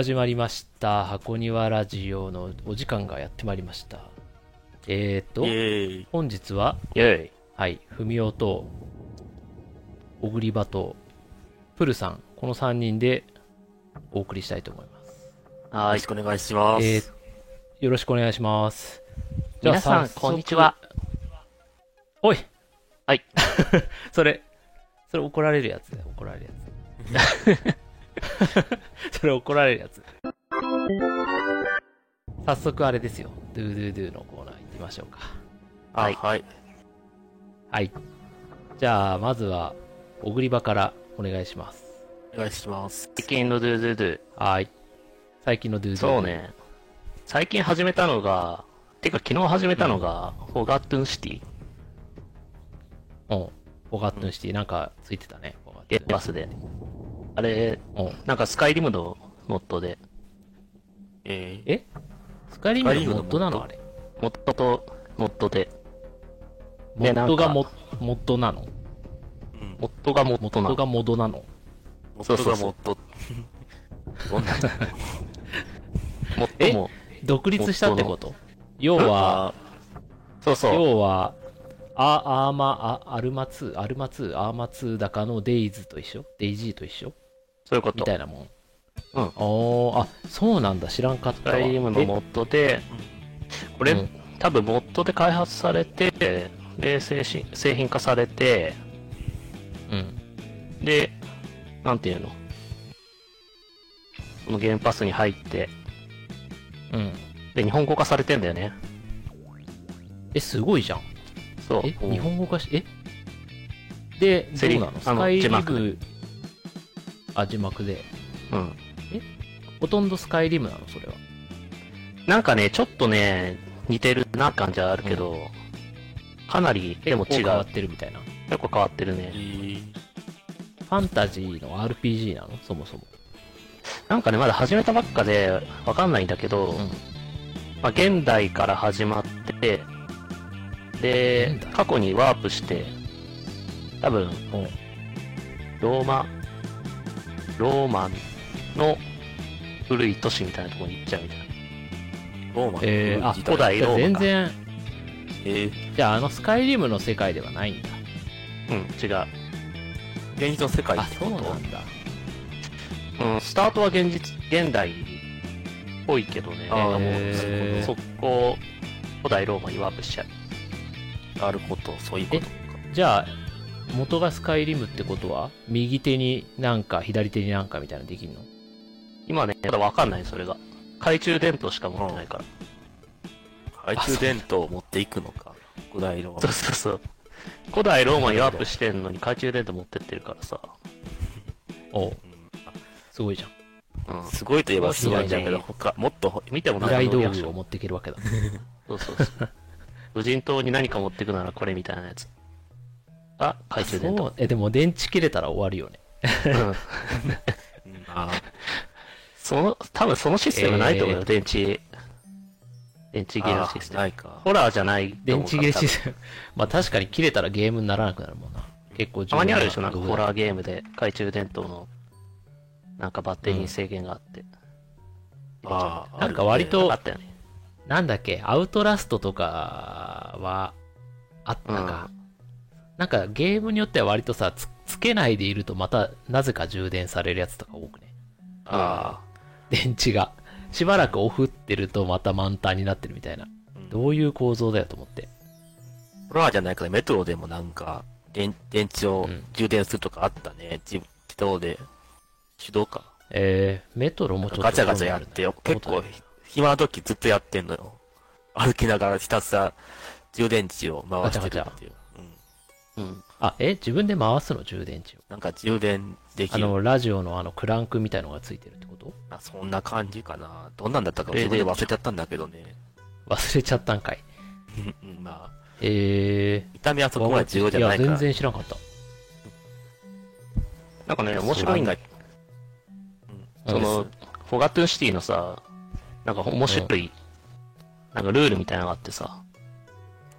始まりました。箱庭ラジオのお時間がやってまいりました。えーとーイ。本日は。はい、ふみおと、おぐりばと、プルさん、この3人でお送りしたいと思います。はいよろし。くお願いします。えー、よろしくお願いします。皆さん、こんにちは。。おいはい。それ、それ怒られるやつ怒られるやつ。それ怒られるやつ。早速あれですよ。ドゥドゥドゥのコーナー行ってみましょうか。はいあはい。はい。じゃあ、まずは、おぐり場からお願いします。お願いします。最近のドゥドゥドゥ。はい。最近のドゥドゥ。そう。ね。最近始めたのが、てか昨日始めたのが、フォガットゥンシティ。うん。フォガットンシティ、なんかついてたね。フォガットンゲームパスで。あれ、うん。なんかスカイリムのモッドで、えー、え？スカイリムのモッドなの？スあれ。モッドと、モッドで、モッドがモモッドなの？うん。モッドがモッモドなの。ッドがモドなの？もっとそうそうそう。がもっと。どんなモッドも、独立したってこと？要は、そうそう。要は、あ、アーマ、あ、アルマ2、アルマ2、アーマ2だかのデイズと一緒？デイジーと一緒？みそういうこと。たいなもん。うんおー、あ、そうなんだ、知らんかっスたわ。カイリムのモッドで、これ、うん多分モッドで開発されて、で、製品製品化されて、えうん。で、なんていうの？このゲームパスに入って、うん。で、日本語化されてんだよね。え、すごいじゃん。そう。え、日本語化し、え？で、どセリうなの？スあのカイリ字幕ム、あ、字幕で。うん。ほとんどスカイリムなの？それは。なんかね、ちょっとね、似てるな感じはあるけど、かなり絵も違う。結構変わってるみたいな。結構変わってるえね。ー、ファンタジーの RPG なの？そもそも。なんかね、まだ始めたばっかで、わかんないんだけど、うん。まあ、現代から始まって、で過去にワープして、多分、おローマ、ローマンの古い都市みたいなところに行っちゃうみたいな。ローマ？ンえー、古代？じゃあローマか全然、えー、じゃああのスカイリムの世界ではないんだ。うん、違う。現実の世界あっ、てこと？そうなんだ。うん、スタートは現実、現代っぽいけどね。あーへーそこ、古代ローマにワープしちゃう。なるほど、そういうことか。じゃあ、元がスカイリムってことは、右手になんか、左手になんかみたいなのできるの？今ね、まだわかんない、それが。懐中電灯しか持ってないから。懐中電灯を持っていくのか。古代ローそうそうそう。古代ローマにワープしてんのに懐中電灯持ってってるからさ。おう。すごいじゃん。うんうん。すごいといえばすごいんだけど、他、もっと、見てもなんか未来道具を持っていけるわけだ。そうそうそう。無人島に何か持ってくならこれみたいなやつ。あ、懐中電灯そう。え、でも電池切れたら終わるよね。うん。うんあその、多分そのシステムないと思うよ、えー電池。電池ー切れシステム。ないか。ホラーじゃないと電池切れシステム。まあ確かに切れたらゲームにならなくなるもんな。結構重たまにあるでしょ、なんかホー。ラーゲームで懐中電灯の、なんかバッテリーに制限があって。ああ、なんか割とあったよね。なんだっけ、アウトラストとかは、あったか。なんかゲームによっては割とさ、つつけないでいるとまたなぜか充電されるやつとか多くね。あ 電池が。しばらくオフってるとまた満タンになってるみたいな。どういう構造だよと思って。ホラーじゃないからメトロでもなんか、電電池をうん充電するとかあったね。自自動で。手動か。えー、メトロもちょっとガチャガチャやってよ。結構、暇な時ずっとやってんのよ。歩きながらひたすら充電池を回してるっていう。うん。うん。あ、え自分で回すの？充電池を。なんか充電できる。あの、ラジオのあの、クランクみたいのがついてるってこと？あそんな感じかな。どんなんだったかえー自分で忘れちゃったんだけどね。忘れちゃったんかい。うんうんまあ、え見た目はー、そこまで重要じゃないや、から。全然知らんかった。なんかね、面白いんだけど、その、フォガトゥンシティのさ、なんか面白い、なんかルールみたいなのがあってさ、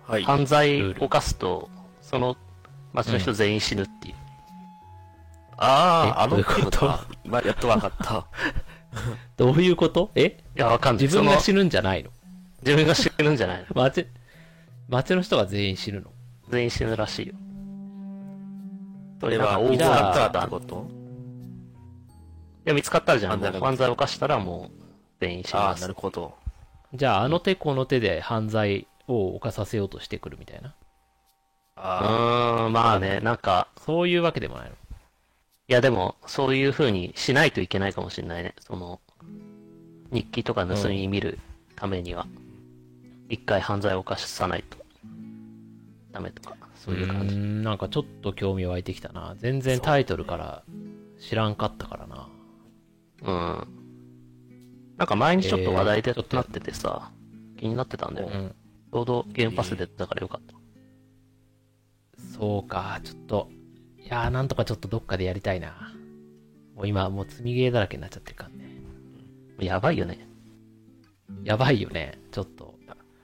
はい。犯罪を犯すと、その街の人全員死ぬっていう。ああ、あのことゲームか。今、やっとわかった。どういうこと？え？いや、わかんない。自分が死ぬんじゃないの？自分が死ぬんじゃないの 街、街の人が全員死ぬの？全員死ぬらしいよ。それは、見つかったってこと？いや、見つかったじゃん。犯罪を犯したらもう、全員死にああ、ますなる。ほど。じゃあ、あの手この手で犯罪を犯させようとしてくるみたいな。うあーん、まあね、なんか、そういうわけでもないの。いやでも、そういう風にしないといけないかもしれないね。その、日記とか盗み見るためには、一回犯罪を犯さないと、ダメとか、そういう感じ。ーんなんかちょっと興味湧いてきたな。全然タイトルから知らんかったからな。うん。なんか前にちょっと話題でえーちょっとなっててさ、気になってたんだよね。うん。ちょうどゲームパスでだからよかった。そうか、ちょっと。いやー、なんとかちょっとどっかでやりたいな。もう今、もう積みゲーだらけになっちゃってるからね。やばいよね。やばいよね、ちょっと。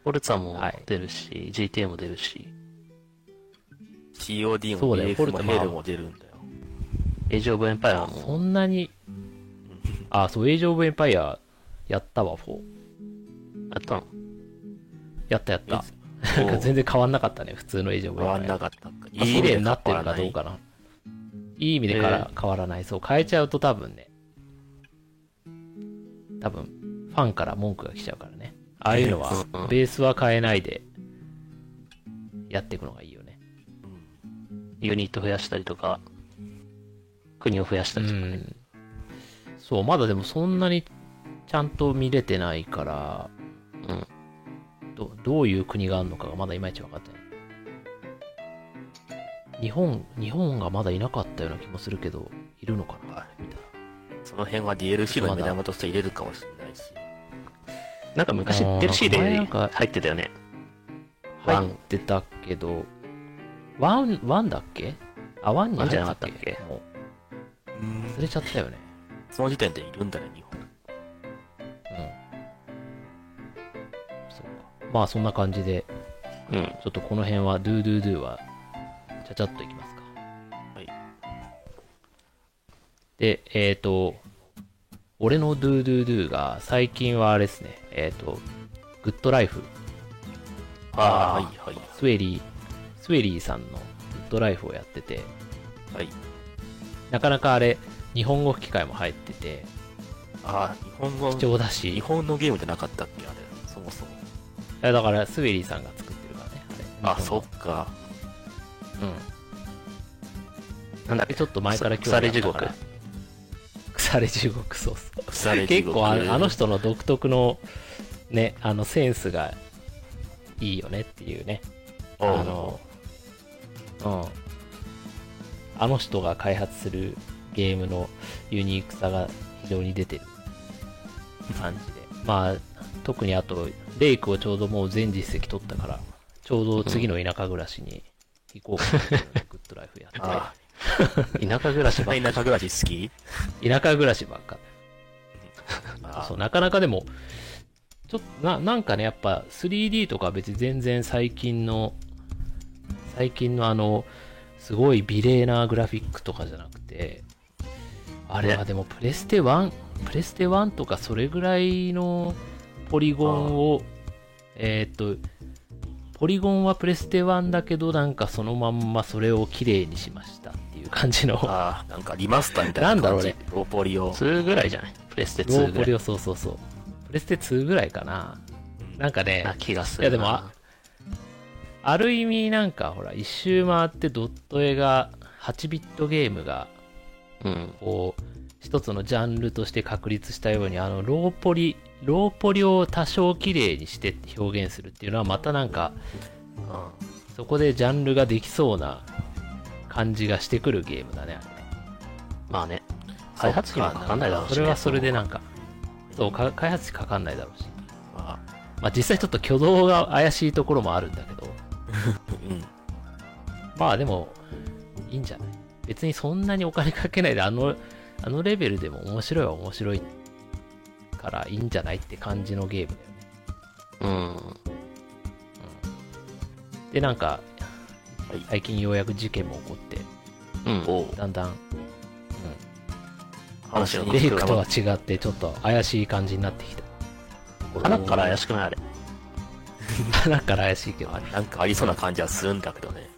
フォルツァもはい出るし、GTA も出るし、COD もそうだよ BF もポルトヘルも出るんだよ。エイジオブエンパイアそも、んなに、あ、そう、エイジオブエンパイアやったわ、4。やったの？やったやった。お なんか全然変わんなかったね、普通のエイジオブエンパイア。変わんなかった綺麗になってるかどうかな。いい意味でから変わらない。そう、変えちゃうと多分ね、多分、ファンから文句が来ちゃうからね。ああいうのはベースは変えないで、やっていくのがいいよね。ユニット増やしたりとか、国を増やしたうりとかね。ん。そう、まだでもそんなにちゃんと見れてないから、うん。どどういう国があるのかがまだいまいち分かってない。日本、日本がまだいなかったような気もするけど、いるのかな？みたいな。その辺は DLC の目玉として入れるかもしれないし。なんか昔 DLC で入ってたよね。入ってたけど、ワン、ワンだっけ？あ、ワンに入ってたっワンじゃなかったっけ？もうんう忘れちゃったよね。その時点でいるんだね、日本。まあそんな感じで、うん。ちょっとこの辺は、ドゥドゥドゥは、ちゃちゃっといきますか。はい。で、えっ、ー、と、俺のドゥドゥドゥが、最近はあれですね、えっ、と、グッドライフ、ああ、はい、はい。スウェリー、スウェリーさんのグッドライフをやってて、はい。なかなかあれ、日本語吹き替えも入ってて、ああ、日本語、貴重だ日し、い本のゲームじゃなかったっけ、あれ。だからスウェリーさんが作ってるからね、あれ。あ、そっか。うん。なんだっけ？でちょっと前から興腐れ地獄味あったから。腐れ地獄、そうそう。腐れ地獄結構ああの人の独特のね、あのセンスがいいよねっていうね。あの、うん。あの人が開発するゲームのユニークさが非常に出てる感じで。まあ、特にあと、レイクをちょうどもう全実績取ったから、ちょうど次の田舎暮らしに行こうかなっていうのでグッドライフやって。あ 田舎暮らしあ、ばっか田舎暮らし好き？田舎暮らしばっか。あそう、なかなかでも、ちょっと、な、なんかね、やっぱ 3D とか別に全然最近の、最近のあの、すごい美麗なグラフィックとかじゃなくて、あれはでもプレステ1、プレステ1とかそれぐらいのポリゴンを、えーっと、ポリゴンはプレステ1だけど、なんかそのまんまそれを綺麗にしましたっていう感じの、ああ、なんかリマスターみたいななんだろうね感じローポリを。2ぐらいじゃない？プレステ2ぐらいローポリをそうそうそう。プレステ2ぐらいかな。なんかね、な気がするな。いやでもあある意味なんかほら、一周回ってドット絵が、8ビットゲームが、うん。こう、一つのジャンルとして確立したように、あの、ローポリ、ローポリを多少綺麗にして表現するっていうのはまたなんか、そこでジャンルができそうな感じがしてくるゲームだね、あれね。まあね。開発費もかかんないだろうし、ね。それはそれでなんか、そう、か開発費かかんないだろうし。あまあ実際ちょっと挙動が怪しいところもあるんだけど、うん。まあでも、いいんじゃない？別にそんなにお金かけないで、あの、あのレベルでも面白いは面白いからいいんじゃないって感じのゲームだよね。うん。で、なんかはい、最近ようやく事件も起こって、うん。だんだん、うん、話のレイクとは違ってちょっと怪しい感じになってきた。鼻から怪しくないあれ。鼻から怪しいけどあ。なんかありそうな感じはするんだけどね。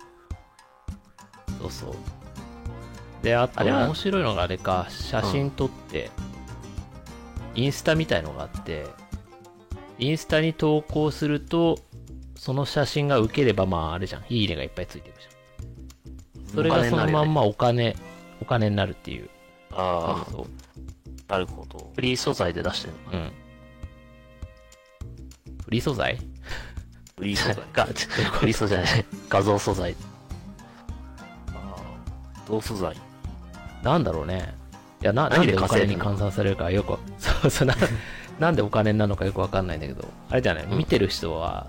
そうそう。で、あとあれは面白いのがあれか、写真撮って、インスタみたいのがあって、インスタに投稿すると、その写真が受ければ、まああれじゃん、いいねがいっぱいついてるじゃん。それがそのまんまお金、お金になるっていう。あそうあ、なるほど。フリー素材で出してるのかうん。フリー素材？フリー素材。が、フリー素材じゃない。画像素材。あー同素材。なんだろうね。いや、な、なん何ででお金に換算されるかよくわ、そうそうな、なんでお金になるのかよくわかんないんだけど、あれじゃない、うん見てる人は、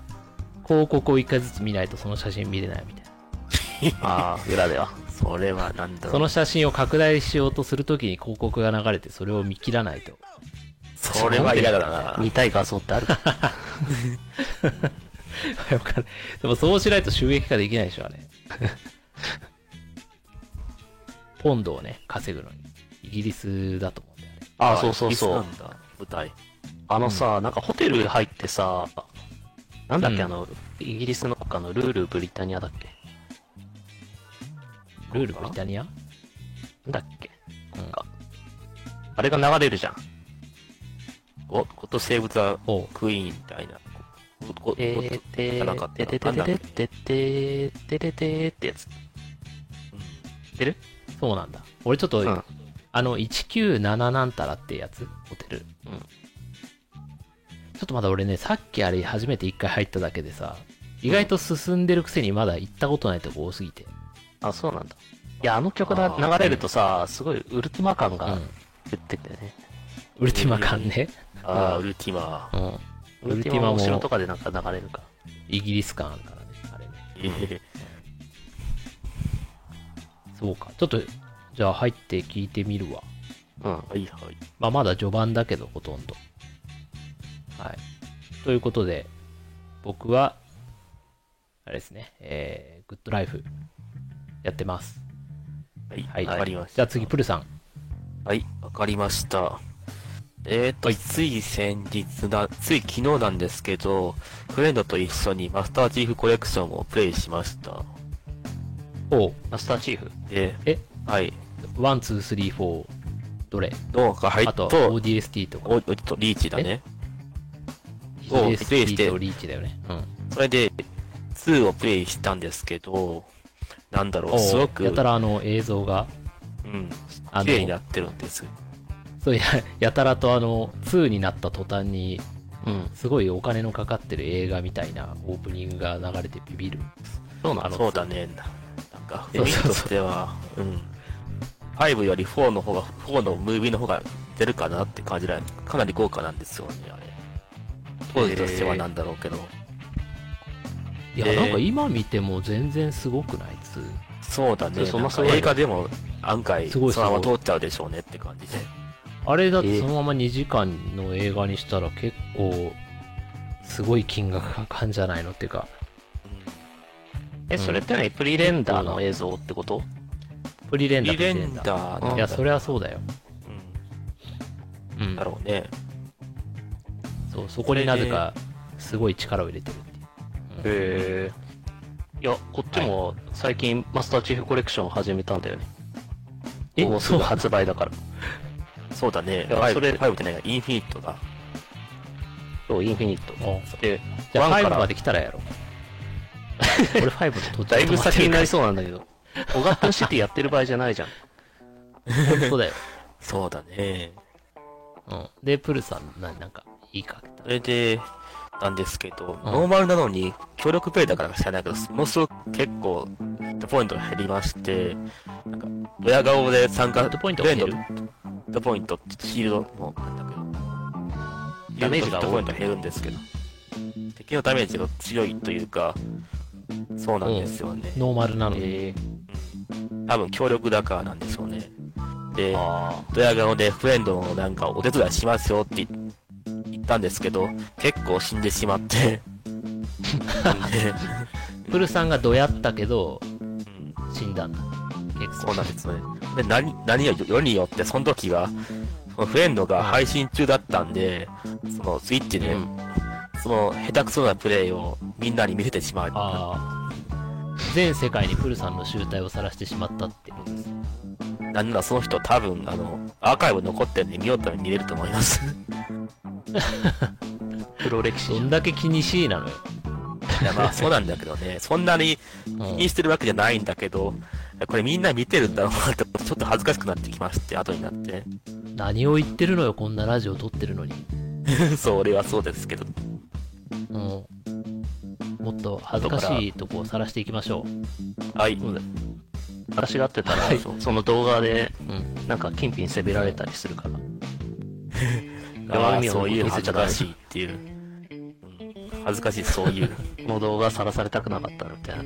広告を一回ずつ見ないとその写真見れないみたいな。ああ、裏では。それはなんだろう。その写真を拡大しようとするときに広告が流れて、それを見切らないと。それは嫌だな。見たい画像ってあるわかでもそうしないと収益化できないでしょ、あれ。ポンドをね、稼ぐのに。イギリスだと思うんだよね。ああ、そうそうイそう。なんだ、舞台。あのさ、なんかホテル入ってさ、なんだっけ、うんあの、イギリスの国家のルールブリタニアだっけ？ルールブリタニア？なんだっけ？うんなんか、あれが流れるじゃん。お、ゴッドセーブザおうクイーンみたいな。ゴゴてゴッーてーてててなんだっけててててててってやつ。知ってるそうなんだ。俺ちょっと、うんあの、197なんたらってやつ？ホテル。うんちょっとまだ俺ね、さっきあれ初めて一回入っただけでさ、意外と進んでるくせにまだ行ったことないとこ多すぎて。あ、そうなんだ。いや、あの曲があー流れるとさ、すごいウルティマ感がうん。出ててね。ウルティマ感ね。ああ、うんウルティマ。うん。ウウルティマもルティマも後ろとかでなんか流れるか。イギリス感あるからね。あれね。ええそうか。ちょっと、じゃあ入って聞いてみるわ。うん。はいはい。まあまだ序盤だけど、ほとんど。はい。ということで、僕は、あれですね、えー、グッドライフ、やってます。はい、はい。わかりました。じゃあ次、プルさん。はい、わかりました。えーと、つい先日な、つい昨日なんですけど、フレンドと一緒にマスターチーフコレクションをプレイしました。おうマスターチーフ。で、え、はい、ワン、ツー、スリー、フォー、どれ？脳が入っあと、と、ODST とか。おおとリーチだね。をプレイし ODST てとリーチだよね。うん。それで、2をプレイしたんですけど、なんだろう、おすごく、やたらあの映像が、うん、綺麗になってるんです。そうや、やたらとあの、2になった途端に、うん。すごいお金のかかってる映画みたいなオープニングが流れてビビる。そうなのそうだね。か、そうそうそう雰囲気としては、うん。5より4の方が、4のムービーの方が出るかなって感じだかなり豪華なんですよね、あれ。当時としてはなんだろうけど。いや、えーなんか今見ても全然すごくないつそうだね。その映画でも案外、そのまま通っちゃうでしょうねって感じで。あれだっえーてそのまま2時間の映画にしたら結構、すごい金額かかんじゃないのっていうか、え、それって何プリレンダーの映像ってこと？プリレンダープリレンダダーうんいや、それはそうだよ。う。うんんだ。ろうね。そう、そこになぜか、すごい力を入れてるっていう。へえ。いや、こっちも最近マスターチーフコレクションを始めたんだよね。えもうすぐ発売だから。そうだね。それ5、5ってないインフィニットだ。そう、インフィニット。おで、じゃあ5ワンからまで来たらやろう。俺5の途中だいぶ先になりそそうなんだけど。オガットンシティやってる場合じゃないじゃん。う。本当だよ。そうだね。うん。で、プルさん、ななんか、いいかけた？そ。れで、なんですけど、うんノーマルなのに、協力プレイだからか知らないけど、ものすごく結構、ヒットポイントが減りまして、なんか、ドヤ顔で参加、ヒットポイントが減る？トポイント、シールドも、なんだけど、ダメージがヒットポイント減るんですけど、敵のダメージが強いというか、そうなんですよね。ノーマルなのに。え多分協力だからなんでしょうね。でドヤ顔でフレンドのなんかお手伝いしますよって言ったんですけど、結構死んでしまって、でプルさんがどやったけど、うん死んだんだ。結構。そうなんですね。で、何、何よ、よりによって、その時は、そのフレンドが配信中だったんで、そのスイッチで、うんその下手くそなプレイをみんなに見せてしまう。ああ。全世界にプルさんの集大を晒してしまったってことです。なんならその人多分、あの、アーカイブ残ってるんで見ようと見れると思います。黒歴史どんだけ気にしいなのよ。いや、まあそうなんだけどね、そんなに気にしてるわけじゃないんだけど、これみんな見てるんだろうなって、ちょっと恥ずかしくなってきまして、後になって。何を言ってるのよ、こんなラジオ撮ってるのに。そう、俺はそうですけど。うん。もっと恥ずかしいとこを晒していきましょう。はい。私が会ってたら、はいその動画で、うん。なんか、金品責められたりするから。弱みをそういう見せちゃダメ恥ずかしいっていう。うん恥ずかしい、そういう。この動画さらされたくなかったみたいな。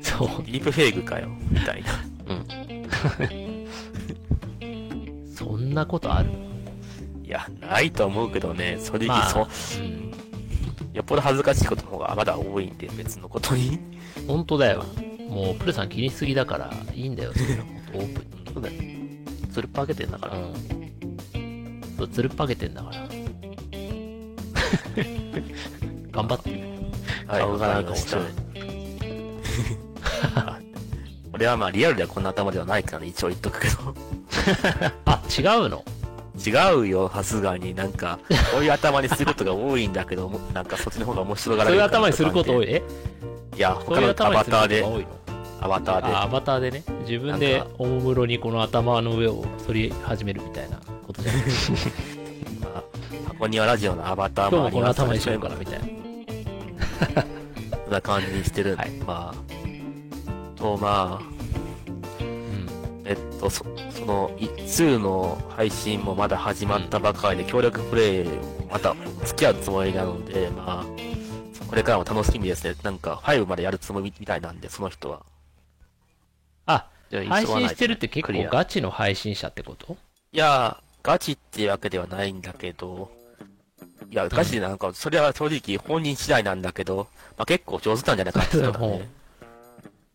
そう。ディープフェイクかよ、みたいな。うん。そんなことある？いや、ないと思うけどね、正直まあそう、うん。よっぽど恥ずかしいことの方がまだ多いんで、別のことに。本当だよ。もう、プルさん気にしすぎだから、いいんだよ、そんなことオープンに。そうだよ。つるっぱげてんだから。うん。そう、つるっぱげてんだから。頑張って。はい、顔がなんか面白い。俺はまあリアルではこんな頭ではないからね、一応言っとくけど。あ、違うの？違うよ、さすがに。なんか、こういう頭にすることが多いんだけど、もなんかそっちの方が面白がらそういうれるかな頭にすること多い？えいや、他のアバターでアバターで。あアバターでね、自分でおもむろにこの頭の上を反り始めるみたいなことじゃない？まあ、箱庭ラジオのアバターももありますこの頭にしようからみたいな。そんな感じにしてるんで、はいまあ、と、まあ、うん。えっと、そその、い2の配信もまだ始まったばかりで、協力プレイもまた付き合うつもりなので、まあ、これからも楽しみですね。なんか、5までやるつもりみたいなんで、その人は。あ、配信してるって結構ガチの配信者ってこと？いやー、ガチっていうわけではないんだけど、いや、ガチでなんか、それは正直本人次第なんだけど、まあ結構上手なんじゃないかってね。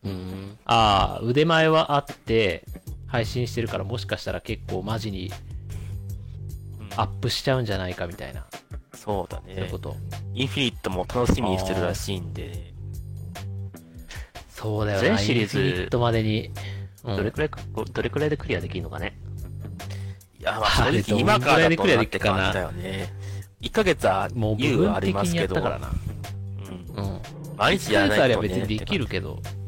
うん。ああ、腕前はあって、配信してるからもしかしたら結構マジにアップしちゃうんじゃないかみたいな、そうだねそういうこ。と。インフィニットも楽しみにしてるらしいんで、そうだよな、全シリーズインフィニットまでに。うんどれくらい、どれくらいでクリアできるのかね。いや、まあ正直今からだとどんぐらいでクリアなってできるかな感じだよね。1ヶ月はもうあ分的にりますけど、やったからな。うんうん。毎日やら1ヶ月あればないとね。別にできるけど、うん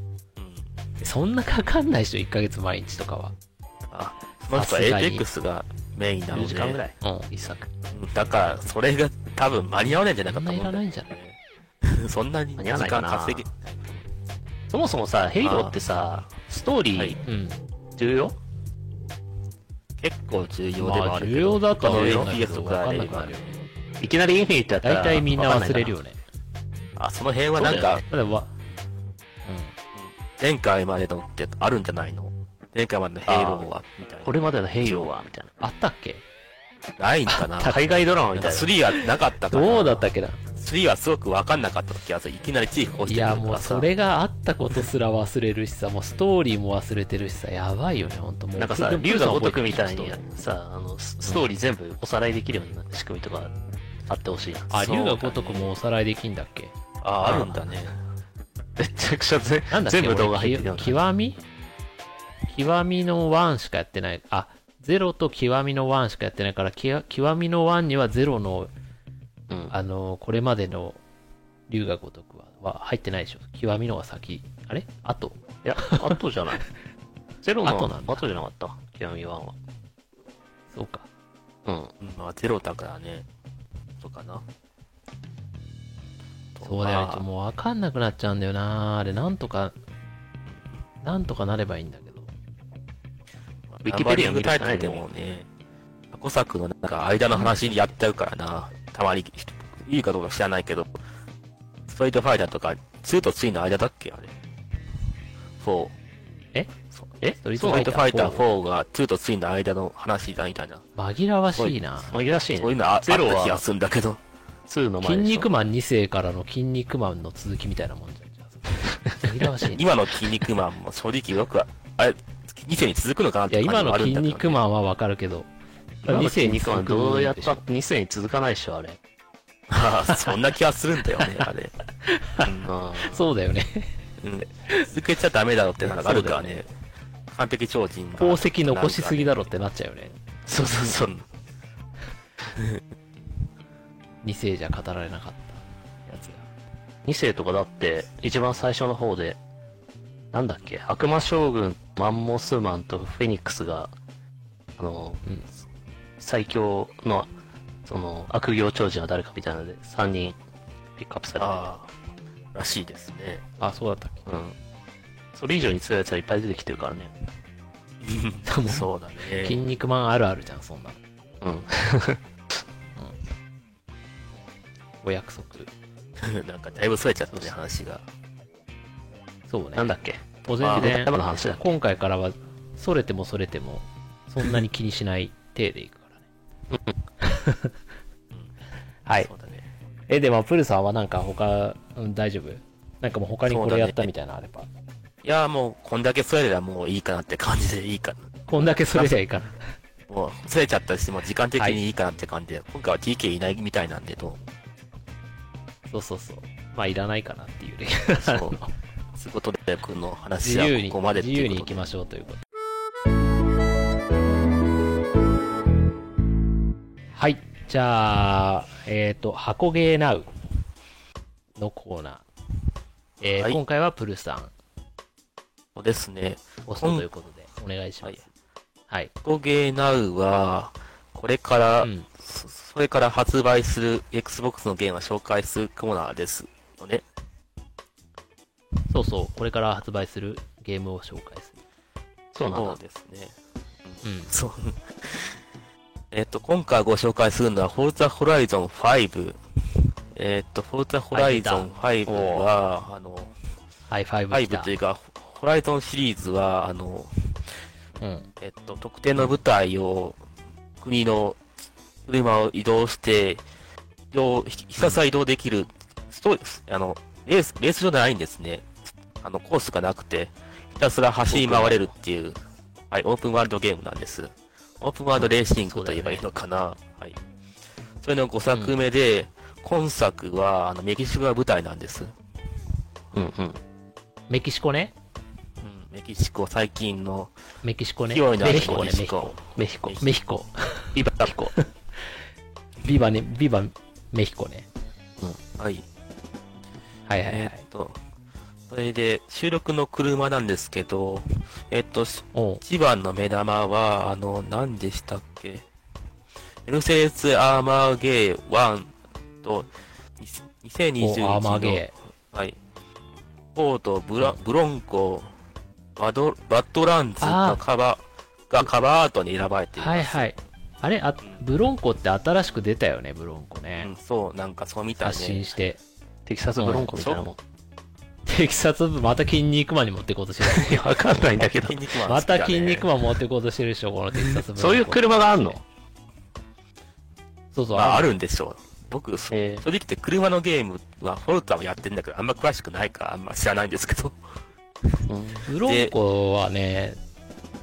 そんなかかんないでしょ、1ヶ月毎日とかは。あ、その人はさすがに APEX がメインなの10で、時間ぐらい。うん。一作。うんだから、それが多分間に合わないんじゃないそんなかと思うんだよいらないんじゃない？そんなに間時に合わないかな間稼ぎ、そもそもさ、ヘイローってさ、ストーリはいーうん。重要？結構重要ではまあ、あるけど、重要だとは思うんだけど、とわかんなくなるよ。いきなりインフィニットやったら。大体みんな忘れるよ。よね。あ、その辺はなんか、ただわ、前回までのってあるんじゃないの？前回までのヘイローは、みたいな。これまでのヘイローは、みたいあったっけ？ないんかな？な。海外ドラマみたいな。3はなかったから。どうだったっけな ?3 はすごくわかんなかった気がする。いきなりチーフ押してくいや、もうそれがあったことすら忘れるしさ、もうストーリーも忘れてるしさ、やばいよね、ほんともう。なんかさ竜が如くみたいにさ、あの、スストーリー全部おさらいできるような仕組みとかあってほしいな。とあ、竜が如くもおさらいできんだっけ？あ、あるんだね。めちゃくちゃぜなんだっけ全部動画入ってる極み？極みの1しかやってない。あ、0と極みの1しかやってないから、きわ極みの1には0の、うん。あの、これまでの竜が如くはは入ってないでしょ。極みのが先。あれ？あといや、後じゃない。ゼロの後なんだ後じゃなかった。極み1は。そうか。うん。うんまあ、ゼロだからね。そうかな。そうだよねま。あもうわかんなくなっちゃうんだよなあれ、なんとか、なんとかなればいいんだけど。ウィキペディア見るタイトルでしかないねもね、過去作のなんか間の話にやっちゃうからな。たまに、いいかどうか知らないけど、ストリートファイターとか、2と3の間だっけあれ。4。え？え？ストリーストリートファイター4 4が2と3の間の話だみたいな。紛らわしいな紛らわしいね。そういうのああったゼロは気がするんだけど。2の前筋肉マン2世からの筋肉マンの続きみたいなもんじゃん。今の筋肉マンも正直よくああれ、2世に続くのかなっいや、て感じも今の筋あるんだけど、ね。肉マンはわかるけど、今の二世に続くどうやったって2世に続かないでしょ、あれ。ああそんな気はするんだよね、あれ。うん。そうだよね。うん。続けちゃダメだろってのがあるからね。完璧超人が。宝石残しすぎだろってなっちゃうよね。そうそうそう。2世じゃ語られなかったやつが。2世とかだって、一番最初の方で、なんだっけ、悪魔将軍、マンモスマンとフェニックスが、あの、うん最強の、その、悪行超人は誰かみたいなので、3人ピックアップされてああ、らしいですね。あ、そうだったっけうん。それ以上に強いやつはいっぱい出てきてるからね。そうだ筋ね。肉マンあるあるじゃん、そんなの。うん。お約束。なんかだいぶそれちゃったね、話が。そうね。なんだっけ？もう全あ然山の話だっけ？今回からは、それてもそれても、そんなに気にしない体でいくからね。はいそ。うだね。え、でも、プルさんはなんか他、うん大丈夫？なんかもう他にこれやったみたいなのあれば。いや、もう、こんだけそれればもういいかなって感じでいいかな。こんだけそれじゃいいかな。もう、それちゃったし、もう時間的にいいかなって感じで、今回は TK いないみたいなんでどそうそうそう。まあ、いらないかなっていうね。う、そう。そういうことで、僕の話はここまでって自由いうことで。に行きましょうということ。はい。じゃあ、えっ、と、箱ゲーナウのコーナー。えーはい今回はプルさん、そうですね。ホストということで、お願いします。はい。コゲーナウは、これから、うん。そそれから発売する Xbox のゲームを紹介するコーナーですのね。そうそう。これから発売するゲームを紹介する。そうなんだそう。ですね。うん。そう。えっと、今回ご紹介するのは、フォルツァホライゾン5。えっと、フォルツァホライゾン5は、あの、はい、5来た5というか、ホライゾンシリーズは、あの、うん。えっと、特定の部隊を、国の車を移動して、移動、ひひたすら移動できる、ストあの、レース、レース上ではないんですね。あの、コースがなくて、ひたすら走り回れるっていう、はい、オープンワールドゲームなんです。オープンワールドレーシングと言えばいいのかな。はい。それの5作目で、今作は、あの、メキシコが舞台なんです。うんうん。メキシコね。うん、メキシコ、最近の、メキシコね。勢いのあるメヒコね、メキシココ。メヒコ。メヒコ。ビバヒコ。ビバね、ビバメヒコね。はい。はいはいはいえーっ。と、それで、収録の車なんですけど、えーっと、一番の目玉は、あの、何でしたっけ？メルセデスアーマーゲー1と、に2022の、おアーマーゲはい。フォード、ブラ、ブロンコ、バド、バッドランズがカバー、がカバーアートに選ばれています。はいはい。あれあ、ブロンコって新しく出たよね、ブロンコうねん、。そう、なんかそうみたい発信ね。して。テキサスブロンコみたいなもん。テキサス部また筋肉マンに持っていこうとしてる。いや、わかんないんだけど。また筋肉マン持っていこうとしてるでしょ、このテキサスブロンコ。そういう車があんの？そうそう、まあ、ある。るんでしょう。僕、正直言って車のゲームはフォルツァをやってんだけど、あんま詳しくないからあんま知らないんですけど。ーうんブロンコはね、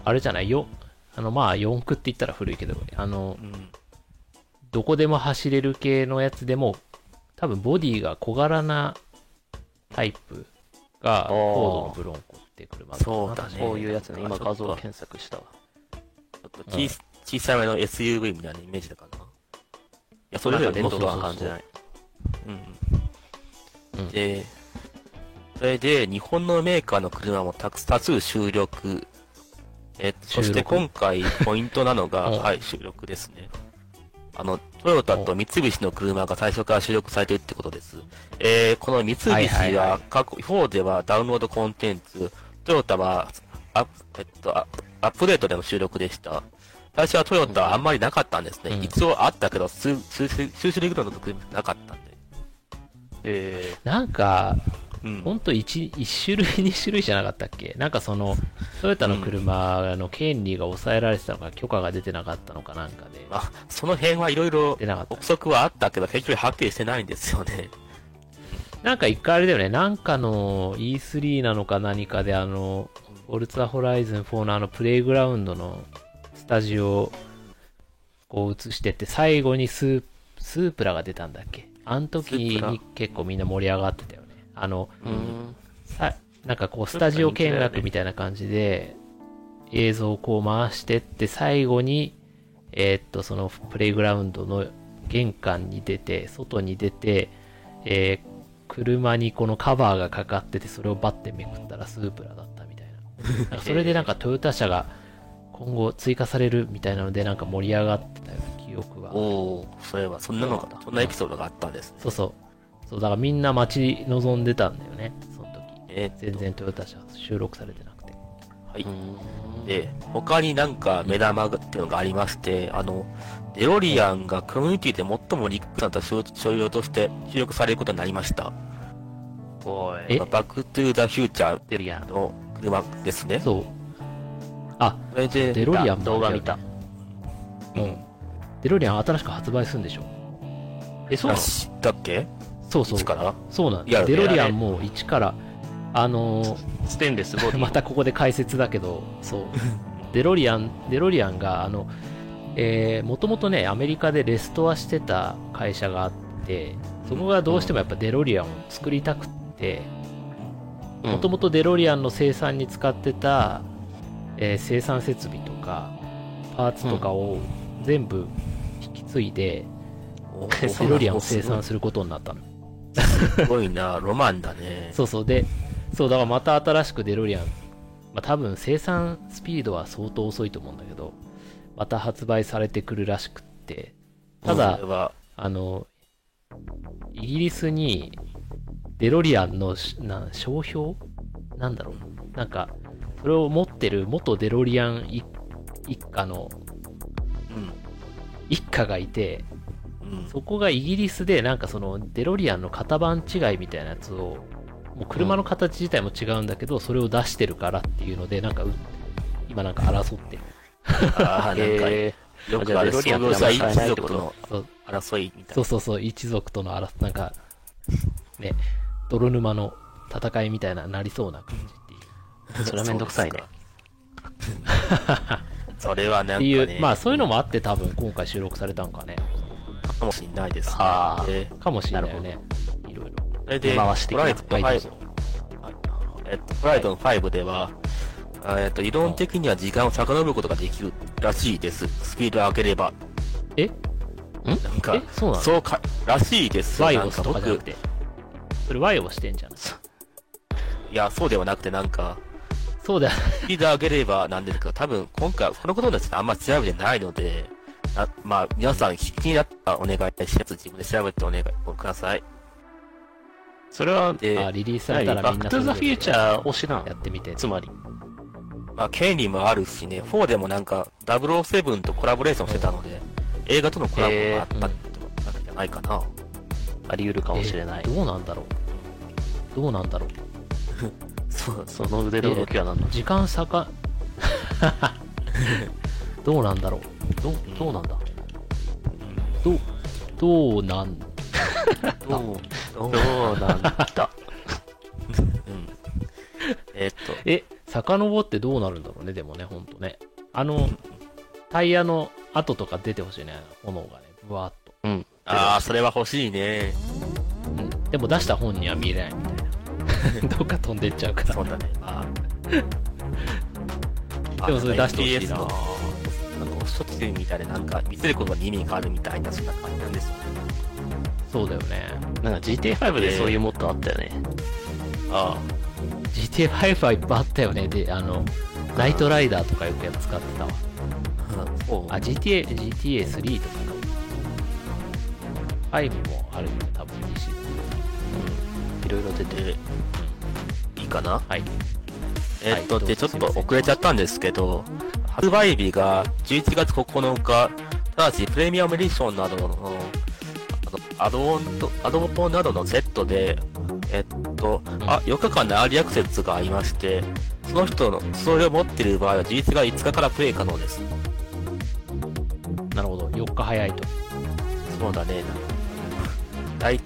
あれじゃない？よ。あの、まあ、四駆って言ったら古いけど、あのう、ん。どこでも走れる系のやつでも、多分ボディが小柄なタイプが、フォードのブロンコって車だそうだねそういうやつね。今画像検索したわ。ちょっと小,、小さめの SUV みたいなイメージだかな。いや、そそれれぞれレッドとは感じない。うん。うんで、それで、日本のメーカーの車もたく多数収録。えっと、そして今回ポイントなのが、うんはい、収録ですね。あの、トヨタと三菱の車が最初から収録されてるってことです。えー、この三菱はいはいははい過去、4ではダウンロードコンテンツ、トヨタは、アップ、えっと、アアップデートでの収録でした。最初はトヨタはあんまりなかったんですね。うん一応あったけど、数、種類ぐらいの車なかったんで。えなんか、うん。ほんと1、一種類、2種類じゃなかったっけ？なんかその、トヨタの車の権利が抑えられてたのか、許可が出てなかったのかなんかで、まあ、その辺はいろいろ憶。測はあったけど、結局はっきりしてないんですよね。なんか一回あれだよね、なんかの E3 なのか何かであの、フォルツァホライズン4のあのプレイグラウンドのスタジオをこう映してって、最後にスープラが出たんだっけ？あの時に結構みんな盛り上がってたよね。あの、うん。さなんかこうスタジオ見学みたいな感じで映像をこう回してって最後にえーっとそのプレイグラウンドの玄関に出て外に出て、えー車にこのカバーがかかっててそれをバッてめくったらスープラだったみたいななそれでなんかトヨタ車が今後追加されるみたいなのでなんか盛り上がってたような記憶がおおそういえば、そんなのが、そんなエピソードがあったんですね。そうそうそうだからみんな待ち望んでたんだよねその時えー全然トヨタ車収録されてなくてはい。うんで、他になんか目玉っていうのがありまして、あの、デロリアンがコミュニティで最もリックされた所所用として収録されることになりました。おい。え？バックトゥーザフューチャーデリアン。の車ですね。そうあそれで、デロリアンも動画見た。うん。デロリアン新しく発売するんでしょ？え、そうなの？知ったっけ？そうそうそうなんだ。いやデロリアンも1から、あのーステンレスボディ。またここで解説だけど、そう。デロリアン、デロリアンが、あの、えー、もともとね、アメリカでレストアしてた会社があって、そこがどうしてもやっぱデロリアンを作りたくって、うんもともとデロリアンの生産に使ってた、えー生産設備とか、パーツとかを全部引き継いで、おデロリアンを生産することになったの。すごいな、ロマンだね。そうそう。で、そう、だからまた新しくデロリアン、まあ多分生産スピードは相当遅いと思うんだけど、また発売されてくるらしくって、ただあの、イギリスにデロリアンのしな商標？なんだろう。なんか、それを持ってる元デロリアン一一家のうん。一家がいて、うん。そこがイギリスでなんかそのデロリアンの型番違いみたいなやつを、もう車の形自体も違うんだけど、それを出してるからっていうので、なんかう、今なんか争ってる。ああ、なんか、えよくロリアン創業者って名前変えない一ってこと族のそう争いみたいな。そうそうそう、一族との争なんか、ね、泥沼の戦いみたいななりそうな感じっていう。ー、それはめんどくさいね。それはなんかっていう、ね、まあそういうのもあって多分今回収録されたんかね。かもしれないですね。あーでかもしれないよね。いろいろ。それで、回してプライドはい、どう5ぞ。えっと、プライドの5では、えっと、理論的には時間を遡ることができるらしいです。スピードを上げれば。え？なんかえ、そうなの？そうか、らしいですよ。ワイオスなんか僕、とかじゃなくて。それワイオスしてんじゃん。いや、そうではなくてなんか、そうだよ。スピード上げればなんですけど、多分今回、このことについてあんま調べてないので、あまあ、皆さん気になったらお願いします。自分で調べてお願いください。それは、で、あ、リリースされ何たらみんなバックトゥザフューチャー推しなやってみて。つまり。まあ、権利もあるしね、4でもなんか、007とコラボレーションしてたので、映画とのコラボがあったってことなんじゃないかな。あり得るかもしれないえ。どうなんだろう？どうなんだろう？そう、その腕の動きは何だ時間差か、どうなんだろう？どう、どうなんだ？どう、どうなん、どう、どう、どうなんだ？うん。えーっと、え、遡ってどうなるんだろうね、でもね、ほんとね。あの、タイヤの跡とか出てほしいね、炎がね、ぶわーっと。うん。ああ、それは欲しいね。うん。でも出した本には見れないみたいな。どっか飛んでっちゃうから。そうだね。まあ。でもそれ出してほしいな処置みたいで、なんか、見せることに意味があるみたいな、そんな感じなんですよね。そうだよね。なんか GTA5 でそういうモッドあったよね。あ GTA5 はいっぱいあったよね。で、あの、ナイトライダーとかよくやっ使ってたわ。う。あ、GTA、GTA3 とかか。5もあるよね、多分 PC いろいろ出てる。いいかな？はい。えーっと、はいで、ちょっと遅れちゃったんですけど、発売日が11月9日、ただしプレミアムエディションなどの、アドオンと、アドオンなどのセットで、えっと、あ、4日間のアーリーアクセスがありまして、その人の、それを持っている場合は、事実が5日からプレイ可能です。なるほど。4日早いと。そうだね。大、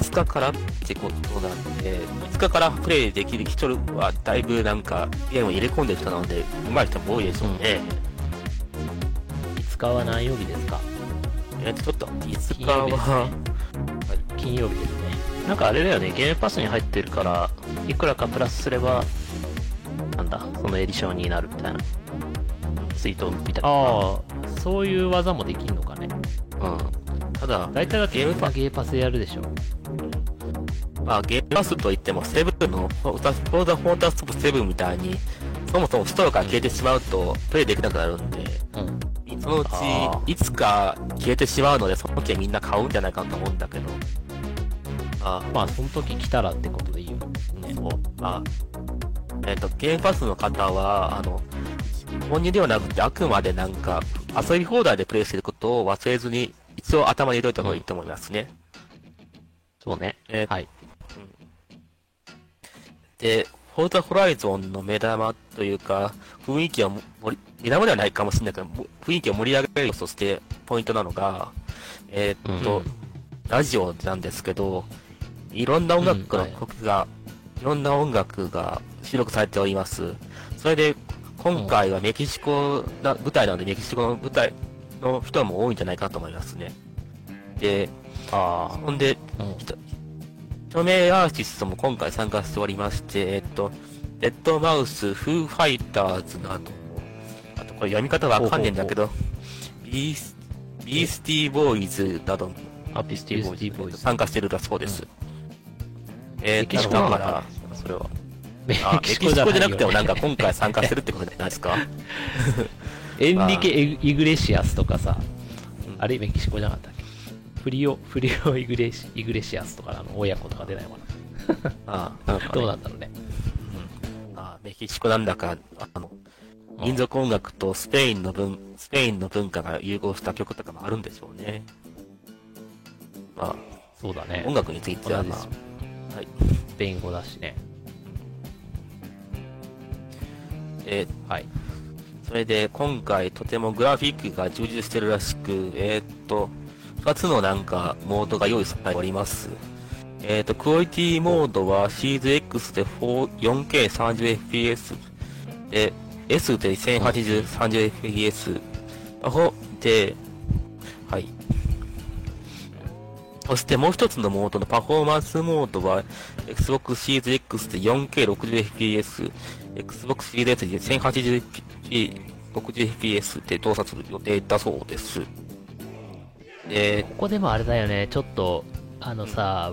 5日からってことなんで、5日からプレイできる人はだいぶなんかゲームを入れ込んでる人なので、上手い人も多いでしょうね。5日は何曜日ですか？えっと、ちょっと、5日金曜日ですねは、金曜日ですね。なんかあれだよね、ゲームパスに入ってるから、いくらかプラスすれば、なんだ、そのエディションになるみたいな。ツイートを見たああ、そういう技もできんのかね。あ。うん。ただ、大体だってゲームパゲーパスでやるでしょ。まあ、ゲームパスといっても、セブンの、フォーザ・フォーザモータースポーツ7みたいに、そもそもストアから消えてしまうと、プレイできなくなるんで、うん。そのうちあ、いつか消えてしまうので、その時はみんな買うんじゃないかなと思うんだけど。あまあ、その時来たらってことでいいよね。そう、まあ、えっ、と、ゲームパスの方は、あの、本人ではなくて、あくまでなんか、遊び放題でプレイしてることを忘れずに、一応頭に入れといた方がいいと思いますね。そうね。えーはい。で、フォーザホライゾンの目玉というか、雰囲気を盛り、目玉ではないかもしれないけど、も雰囲気を盛り上げるとして、ポイントなのが、えーっと、うんラジオなんですけど、いろんな音楽のうんはい曲が、いろんな音楽が収録されております。それで、今回はメキシコな舞台なので、メキシコの舞台の人も多いんじゃないかなと思いますね。で、ああ。ほんで、うん。著名アーティストも今回参加しておりまして、えっと、レッドマウス、フーファイターズなど、あとこれ読み方わかんねえんだけど、ビース、ビースティーボーイズなどもアピスティボーイズ。ビースティーボーイズ参加してるだそうです。えーメキシコだからな、それは。メキシコじゃなくてもなんか今回参加してるってことじゃないですか？エンリケ・イイグレシアスとかさ、うんあれメキシコじゃなかったっけ？フリオ、フリオイグレシイグレシアスとかのあの親子とか出ないのかああ、どうなんだろうね。あメキシコなんだか、あの、民族音楽とスペインの文、スペインの文化が融合した曲とかもあるんでしょうね。まあ、そうだね音。楽については、まあ、はい。スペイン語だしね。えーはい。それで今回とてもグラフィックが充実してるらしく、えーっと、2つのなんかモードが用意されております。えーっと、クオリティモードはシーズ X で 4K30fps で、S で 1080-30fps で、はい。そしてもう一つのモードのパフォーマンスモードは Xbox Series X で 4K60fps、Xbox Series S で 1080fps、60fps で動作する予定だそうです。で、ここでもあれだよね、ちょっと、あのさ、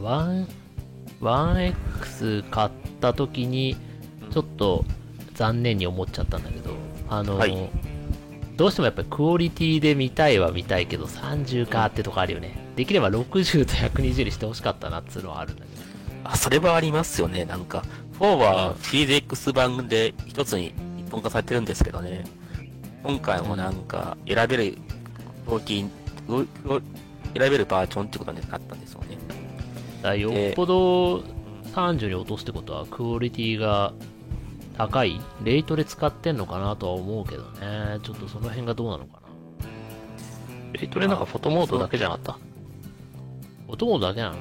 1X 買った時に、ちょっと残念に思っちゃったんだけど、あの、はいどうしてもやっぱりクオリティで見たいは見たいけど、30かってとこあるよね。できれば60と120にしてほしかったなっつうのはあるんだけど。あ、それはありますよね。なんか、4は CDX 版で一つに一本化されてるんですけどね。今回もなんか、選べる、料金、うう選べるバージョンってことになったんですよね。だよっぽど30に落とすってことは、クオリティが高いレートで使ってんのかなとは思うけどね。ちょっとその辺がどうなのかな。レイトレなんかフォトモードだけじゃなかっ音もだけなの？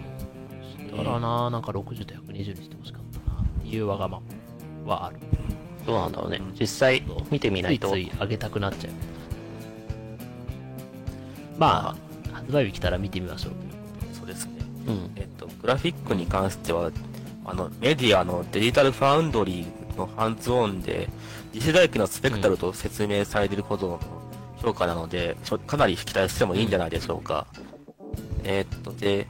だからな、なんか60と120にしてほしかったな。っていうわがままはある。たどうなんだろうね。実際見てみないと。ついつい上げたくなっちゃう。まあ、発売日来たら見てみましょう。そうですね。うん。えっと、グラフィックに関しては、あの、メディアのデジタルファウンドリーのハンズオンで、次世代機のスペクタルと説明されているほどの評価なので、ちょかなり期待してもいいんじゃないでしょうか。えっと、で、ね。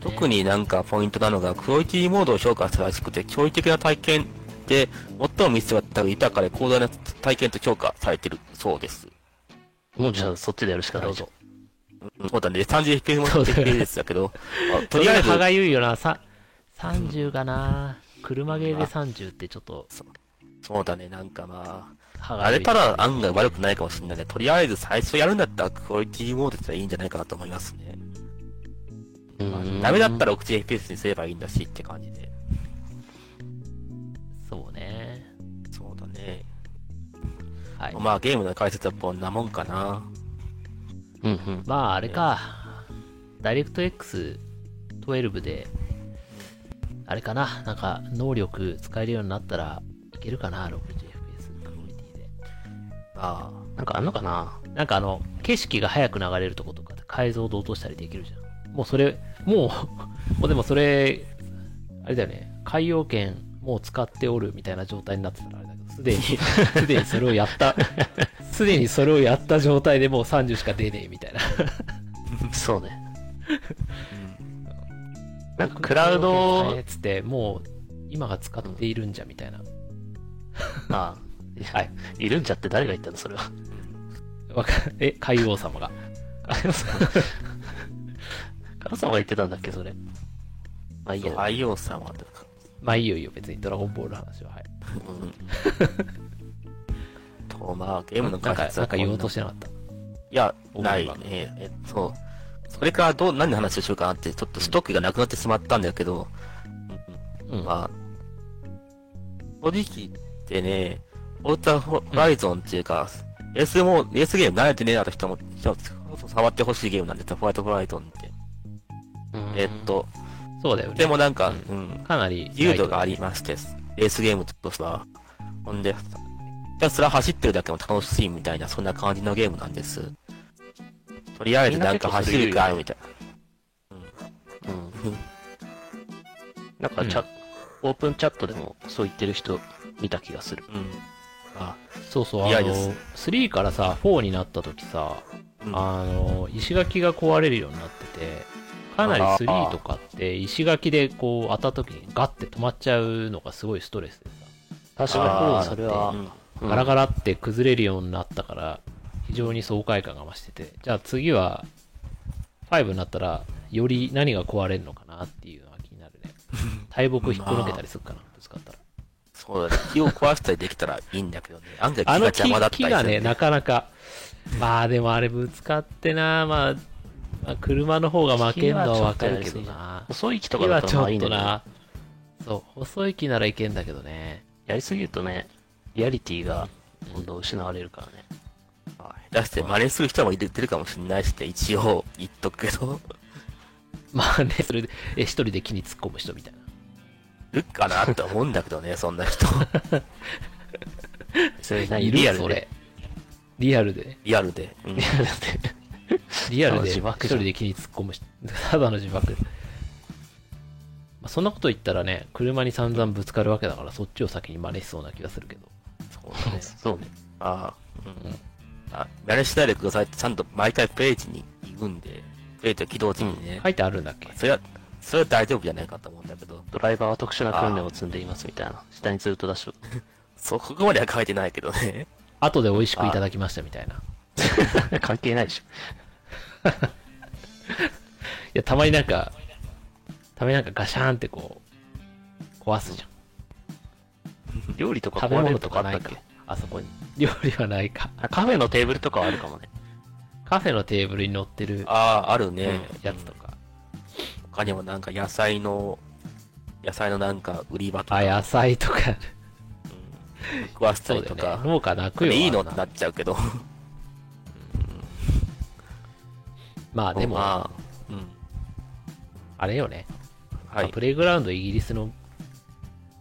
特になんかポイントなのが、クオリティモードを評価したらしくて、驚異的な体験で、最も見せた豊かで広大な体験と評価されているそうです。もうじゃあそっちでやるしかないじゃん。うんそうだね、30fps もそうだね FPS だけど、あとりあえず、歯、がゆいよな。さ30がな、車ゲーで30ってちょっとそうだね、なんかまあ。あれたら案外悪くないかもしれないね。とりあえず最初やるんだったらクオリティモードっていいんじゃないかなと思いますね。うまあんダメだったら 60fps にすればいいんだしって感じで。はい。まあゲームの解説はこんなもんかな。うんうん。まあ、あれか。ダイレクト X12 であれかななんか、能力使えるようになったらいけるかな ?60fps クオリティで。あなんかあんのかななんかあの、景色が早く流れるとことかで解像度落としたりできるじゃん。もうそれ、もう、もうでもそれ、あれだよね、海洋圏もう使っておるみたいな状態になってたらあれだすでに、すでにそれをやった、すでにそれをやった状態でもう30しか出ねえみたいな。そうね。うん。なんかクラウド、つって、もう今が使っているんじゃみたいな。まあ、はい。いるんじゃって誰が言ったの？それは。わかえ、海王様が。カヨさん。カヨさんが言ってたんだっけ、それ。まあいいや。愛用さんはとか。まあいいよいいよ、別にドラゴンボールの話は。はい。うん。と、まあ、ゲームのなんか、なんか言おうとししてなかった。いや、ないね。え、そう。それからどう、何の話をしようかなって、ちょっとストックがなくなってしまったんだけど、うんうん。まあ、正直言ってね、オルタホライゾンっていうか、レースも、レースゲーム慣れてねえなと人も、触ってほしいゲームなんですよ、ホワイトホライゾンって。うんえっと、そうだよね。でもなんか、ううん、かなり。自由度がありまして、レースゲームとしては。ほんで、ひたすら走ってるだけも楽しいみたいな、そんな感じのゲームなんです。とりあえずなんか走るか、みたいうん。なんかチャ、オープンチャットでもそう言ってる人見た気がする。な。うん。あ、そうそう、あのいやです、3からさ、4になった時さ、うんあの、石垣が壊れるようになってて、かなりあー3とかって石垣でこう当たった時にガッて止まっちゃうのがすごいストレスで確あかーに、それは。ガラガラって崩れるようになったから、非常に爽快感が増してて、じゃあ次は、5になったら、より何が壊れるのかなっていうのが気になるね。大木引っこ抜けたりするかな、ぶつかったら。そうだね。木を壊したりできたらいいんだけどね。案外木があの木邪魔だったりする木がね、なかなか、まあでもあれぶつかってな、まあ、まあ、車の方が負けるのはわかるけどな。細い木とかだったらまあいいんだけど、やな、そう、細い木ならいけんだけどね。りすぎるとね、リアリティが今度失われるからね。まあ下手して真似する人もいるいるかもしれないしって一応言っとくけど、まあね、それで、え、一人で木に突っ込む人みたいな。いるかなって思うんだけどね、そんな人。それ何？いるリアルで。リアルでね。リアルで。うんリアルで。リアルで一人で木に突っ込む人。ただの自爆。まあ、そんなこと言ったらね、車に散々ぶつかるわけだから、そっちを先に真似しそうな気がするけど。そうだね。そうね。ああ、ううんん。あ、真似しないでくださいってちゃんと毎回ページに言うんで、ページ起動時にね。書いてあるんだっけ？それは、それは大丈夫じゃないかと思うんだけど、ドライバーは特殊な訓練を積んでいますみたいな。下にずっと出しと そこまでは書いてないけどね。後で美味しくいただきましたみたいな。い 関係ないでしや、たまになんか、たまになんかガシャーンってこう、壊すじゃん。ょ。料理とか食べ物とかないとかあそこに。料理はないか。あカフェのテーブルとかはあるかもね。カフェのテーブルに乗ってるああ、あるね。やつとか。他にもなんか野菜の、野菜のなんか売り場とか、あ、野菜とか。食わせたりとか。。農家泣くよ。いいのってなっちゃうけど。まあでも、まあ、うん。あれよね。はい。プレイグラウンドイギリスの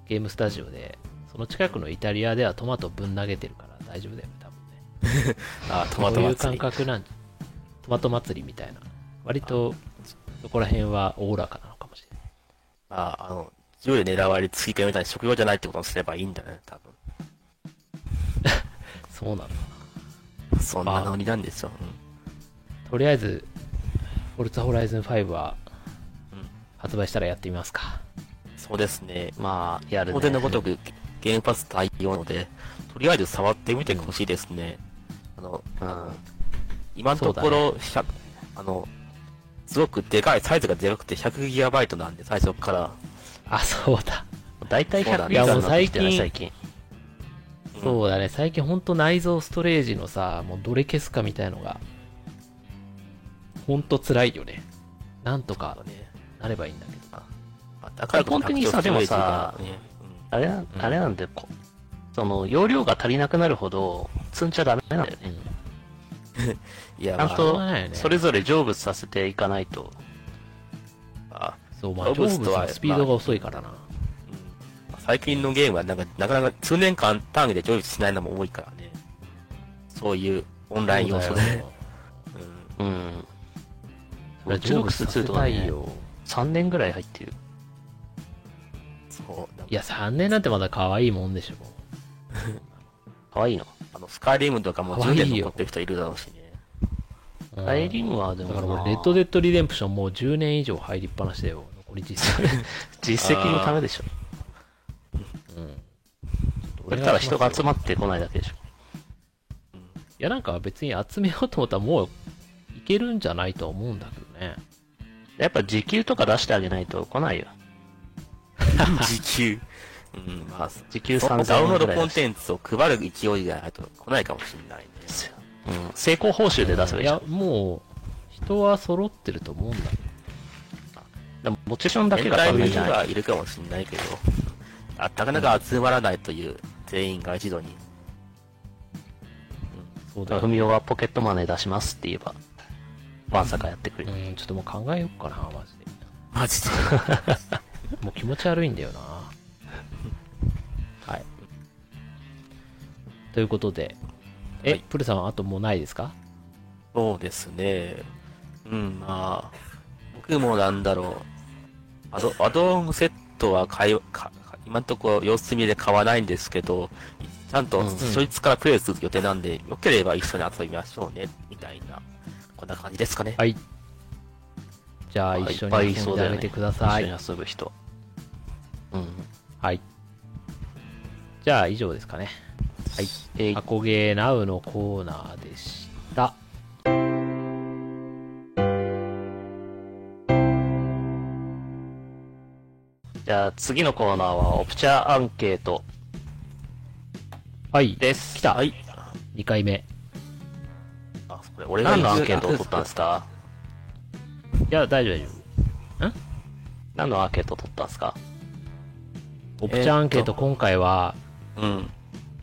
ゲームスタジオで、その近くのイタリアではトマトぶん投げてるから大丈夫だよね、多分ね。あトマトそういう感祭り。覚なんトマト祭りみたいな。割と、そこら辺はおおらかなのかもしれない。ああの、銃で狙われる追加みたいに食用じゃないってことにすればいいんだね、多 そうなのか分。そんなノリなんですよ。とりあえず、フォルツァホライズン5はうん発売したらやってみますか。そうですね。まあ、やるね。当然のごとくゲームパス対応なので、とりあえず触ってみてほしいですね。あの、うん。今のところ、100あの、すごくでかい、サイズがでかくて 100GB なんで、最初から。あ、そうだ。大体100そうだねギガになってきて最近。そうだね。最近ほんと内蔵ストレージのさ、もうどれ消すかみたいのが、ほんと辛いよね。なんとかね。なればいいんだけど。まあだから本的にさでもさあれな、あれなんで、こその、容量が足りなくなるほど、積んじゃダメなんだよね。うん。うんいや、まあちゃんとそれぞれ成仏させていかないと。あそう、まあ、成成仏ははスピードが遅いからな。最近のゲームはなんか、なかなか数年間単位で成仏しないのも多いからね。そういうオンライン要素でそうだよ。うんうん。俺ジノクス2とかね、成仏させたいよ3年ぐらい入ってる。そう。いや、3年なんてまだ可愛いもんでしょ。かわいいの。あの、スカイリムとかも10可愛いよ年残ってる人いるだろうしね。うんアイリムはでもなだから俺、レッドデッドリデンプションもう10年以上入りっぱなしだよ。残り実績。実績のためでしょ。うん。それたら人が集まってこないだけでしょ。いや、なんか別に集めようと思ったらもういけるんじゃないとは思うんだけどね。やっぱ時給とか出してあげないと来ないよ。時給。うん、まあ、時給そ3000ダウンロードコンテンツを配る勢いがないと来ないかもしれないね。うん。成功報酬で出せばいいじゃん。いや、もう、人は揃ってると思うんだけでもモチベーションだけ年が足ないんじゃない？はいるかもしれないけど、あなかなか集まらないという全員が一度に。ど。そうだよだから、ふみおがポケットマネー出しますって言えば、ワンサカやってくれる。うん、ちょっともう考えよっかな、マジで。マジで？もう気持ち悪いんだよな。はい。ということで、え、はいプルさんはあともうないですか？そうですね。うん、まあ、僕もなんだろう。アド、アドオンセットは買い、か今のところ様子見で買わないんですけど、ちゃんとうんそいつからプレイする予定なんで、よければ一緒に遊びましょうね、みたいな、こんな感じですかね。はい。じゃあ、まあ一緒に遊んであげてください。一緒に遊ぶ人。うん。はい。じゃあ、以上ですかね。はい。えいアコゲーナウのコーナーでした。じゃあ次のコーナーはオプチャーアンケートはい。です。来た。はい。2回目。俺が何のアンケートを取ったんですか？いや、大丈夫、大丈何のアンケートを取ったんですか？夫。オプチャーアンケート、今回は、うん。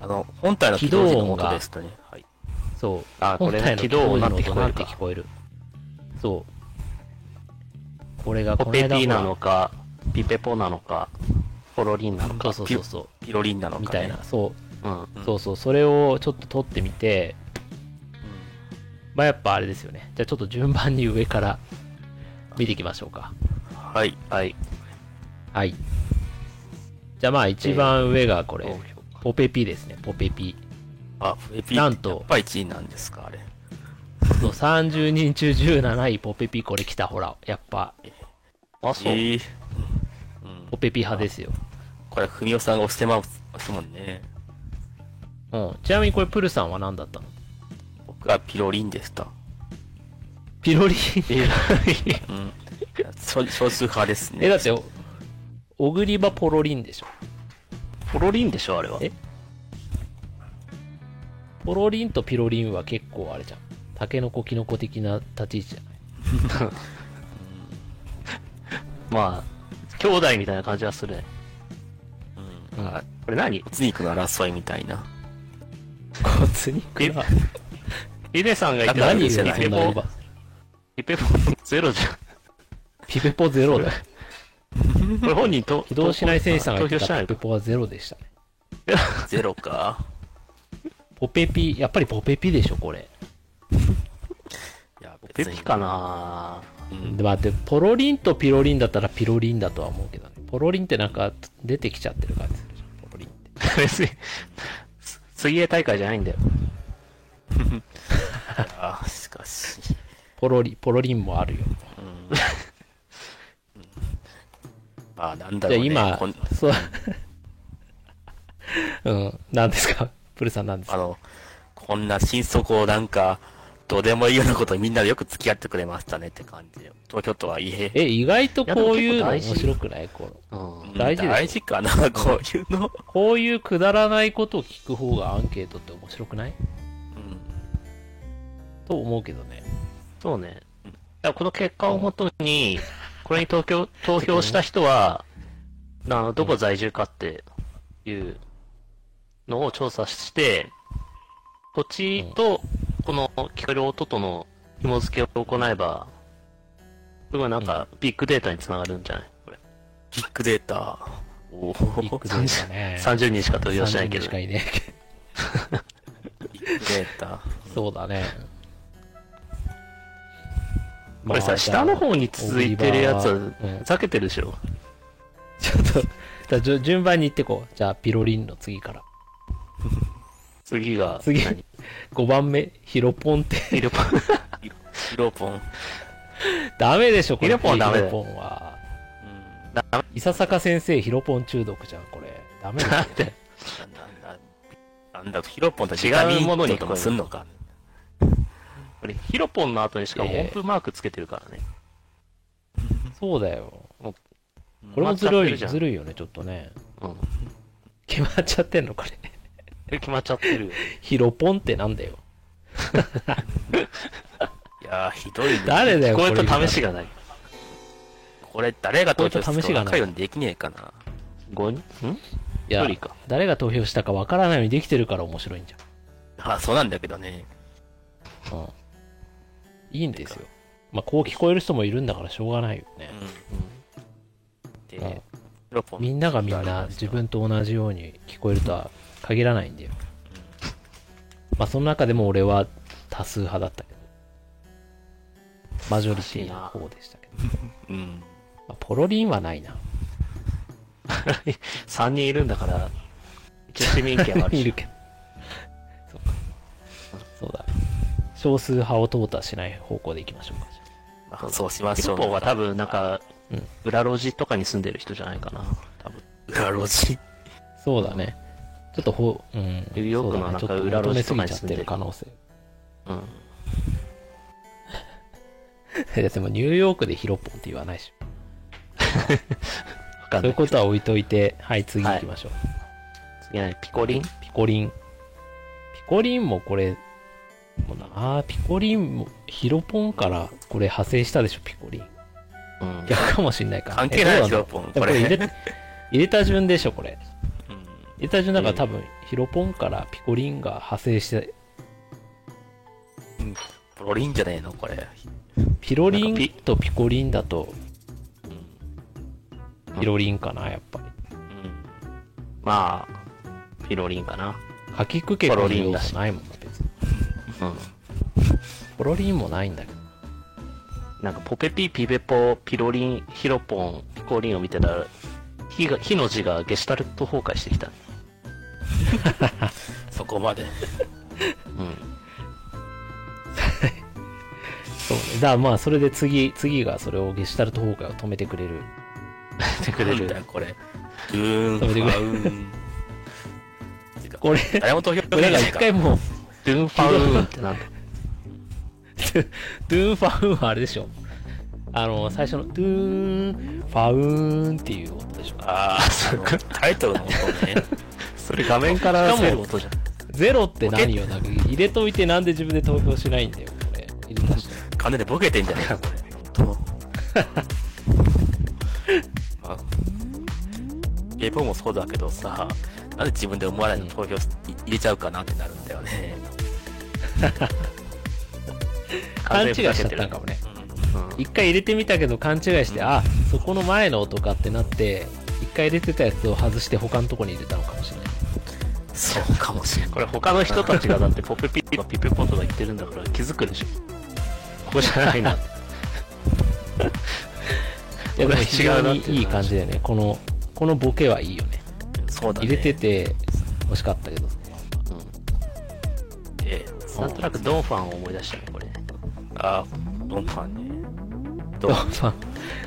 あの、本体の起動時の元ですとね。はい。そう。あこれね本体の起動音なんて聞こえる。そう。これがポこペピーなのか、ピペポなのか、ポロリンなのか。そうそうそう。ピロリンなのか、ね。みたいな。そう。うん。うんそうそう。それをちょっと撮ってみて、まあやっぱあれですよね。じゃあちょっと順番に上から見ていきましょうか。はい。はい。はい。じゃあまあ一番上がこれ、投票ポペピですね。ポペピ。あ、エピなんとやっぱ1位なんですか、あれ。そう30人中17位ポペピこれ来たほら。やっぱ、あ、そう。えーポペピ派ですよ。これ、ふみおさんが押してますもんね。うん。ちなみにこれプルさんは何だったの？僕はピロリンでした。ピロリ？ン。うん。少少数派ですね。え、だって、オグリバポロリンでしょ？ポロリンでしょ、あれは。え？ポロリンとピロリンは結構あれじゃん。タケノコキノコ的な立ち位置じゃない？まあ、兄弟みたいな感じはするね。うん。うんあ、これ何？骨肉の争いみたいな。骨肉な。リネさんが言ってた何言うの？言うのそんな言葉ピペポゼロじゃん。ピペポゼロだよ。これ本人と、起動しない選手さんが投言ってたピペポはゼロでしたね。ゼロか。ポペピ、やっぱりポペピでしょ、これ。いや、ペピかなうん。で、待って、ポロリンとピロリンだったらピロリンだとは思うけどね。ポロリンってなんか出てきちゃってる感じするじゃん、ポロリンって。別に、す水泳大会じゃないんだよ。あ、しかし。ポロリ、ポロリンもあるよ。うん。まあ、なんだろう、ね。じゃあ今こん、そう。うん、何ですか？プルさんなんですか？あの、こんな心底なんか、どうでもいいようなことにみんなでよく付き合ってくれましたねって感じで。東京とはいえ。え、意外とこういうの面白くない？このうん。大事大事かな、こういうの。こういうくだらないことを聞く方がアンケートって面白くない？うん。と思うけどね。そうね。だからこの結果をもとに、これに投票、投票した人は、あの、どこ在住かっていうのを調査して、土地とこの聞こえる音との紐付けを行えば、すごいなんか、ビッグデータにつながるんじゃない？これ。ビッグデータ。おお。ビッグデータね。30人しか投票してないけ30人どし。かいねえビッグデータ。そうだね。これさ、下の方に続いてるやつは、うんふざけてるでしょ。ちょっと、じゃ順番に行ってこう。じゃあ、ピロリンの次から。次が、次何？5番目、ヒロポンって。ヒロポン。ヒロポン。ダメでしょ、これ。ヒロポンダメヒロポンは。うん。ダメ伊佐坂先生、ヒロポン中毒じゃん、これ。ダメだよなんでなんだ、ヒロポンと違うものにともすんのか。これ、ヒロポンの後にしかもええ音符マークつけてるからね。そうだよ。うんこれもずるい、ずるいよね、ちょっっとね。うん。決まっちゃってんの、これ。え決まっちゃってるよ。ヒロポンってなんだよ。いやー、ひどいね。誰だよ、これった試しがない。これ、誰が投票しがないわかるようにできねえかな。5人？ん？いや一人か。誰が投票したかわからないようにできてるから面白いんじあ、そうなんだけどね。ゃん。うん。いいんですよ。まあ、こう聞こえる人もいるんだからしょうがないよね。うん。うんで。みんながみんな自分と同じように聞こえるとは限らないんだよ。まあ、その中でも俺は多数派だったけど。マジョリティの方でしたけど。うん。まあ、ポロリンはないな。3人いるんだから、一応市民権はあるし。いるけど。そうか。そうだ。少数派を淘汰しない方向でいきましょうか。まあ、そうしましょう。ヒロポンは多分なんかうん、裏路地とかに住んでる人じゃないかな。多分。裏路地？そうだね。ちょっとほう、うん。ニューヨークのなんかちょっと裏路地とか求めすぎに住んでるちゃってる可能性。うん。い やでもニューヨークでヒロポンって言わないでし ょ。そういうことは置いといて、はい、次行きましょう。次はねピコリン？ピコリン。ピコリンもこれ、もうなピコリンも、ヒロポンからこれ派生したでしょ、ピコリン。うん。逆かもしんないから。関係ないヒロポン。これ。入れ、入れた順でしょ、これ。うん入れた順だから多分、ヒロポンからピコリンが派生して、ポロリンじゃねえのこれ。ピロリンとピコリンだと、うんピロリンかな、やっぱり。うん。まあ、ピロリンかな。かきくけこの要素ないもん。うん。ポロリンもないんだけど。なんかポペピピペポピロリンヒロポンピコリンを見てたら火が火の字がゲシュタルト崩壊してきた。そこまで。うん。そうね。だからまあ、それで次、次がそれをゲシュタルト崩壊を止めてくれる。てくれるなんだ。よ、これ。ドゥーン、フ止めてくれァウン。これ、誰も投票これなんか一回もう、ドゥンファウーンってなんだ？ドゥーンファウーンはあれでしょ。あの、最初の、ドゥーン、ファウーンっていう音でしょ。ああ、そのタイトルの音ね。それ画面から出る音じゃん。ゼロって何よ、なんか入れといてなんで自分で投票しないんだよ、これ。入れた人。金でボケてんじゃねえか、これ。と。まあ、ゲームもそうだけどさ、なんで自分で思わないの投票し入れちゃうかなってなるんだよね。勘違いしちゃってたんかもね。うん一回入れてみたけど勘違いして、あ、そこの前の音かってなって、一回入れてたやつを外して他のとこに入れたのかもしれない。そうかもしれない。これ他の人たちがだってポペピとかピペポとか言ってるんだから気づくでしょ。ここじゃないな。いや、違ういい感じだよね。この、このボケはいいよね。そうだね。入れてて欲しかったけど。えうん。なんとなくドンファンを思い出したね、これ。あー、ドンファンね。ドンファン。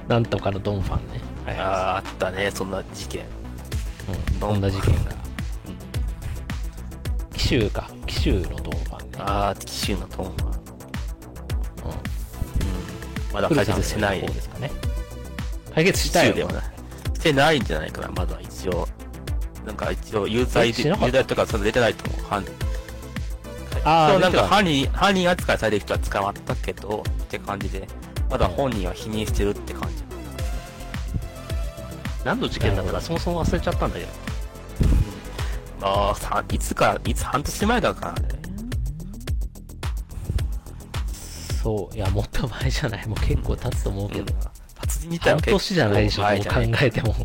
なんとかのドンファンね。はい。ああ、あったね、そんな事件。うん、そんな事件が。紀州か。紀州のドンファンね。ああ、奇襲のドンファン。うん。まだ解決してない。ですかね。解決したよ。奇襲ではない。してないんじゃないかな、まだ一応。なんか一応、有罪で、有罪とかその出てないと思う。犯あーそうなんか犯人、犯人扱いされる人は捕まったけど、って感じで、まだ本人は否認してるって感じ。何の事件だったかそもそも忘れちゃったんだけど。ああ、さ、いつか、いつ半年前だからね。そう。いや、もっと前じゃない。もう結構経つと思うけどな。達人自体は半年じゃないでしょ、もう考えても。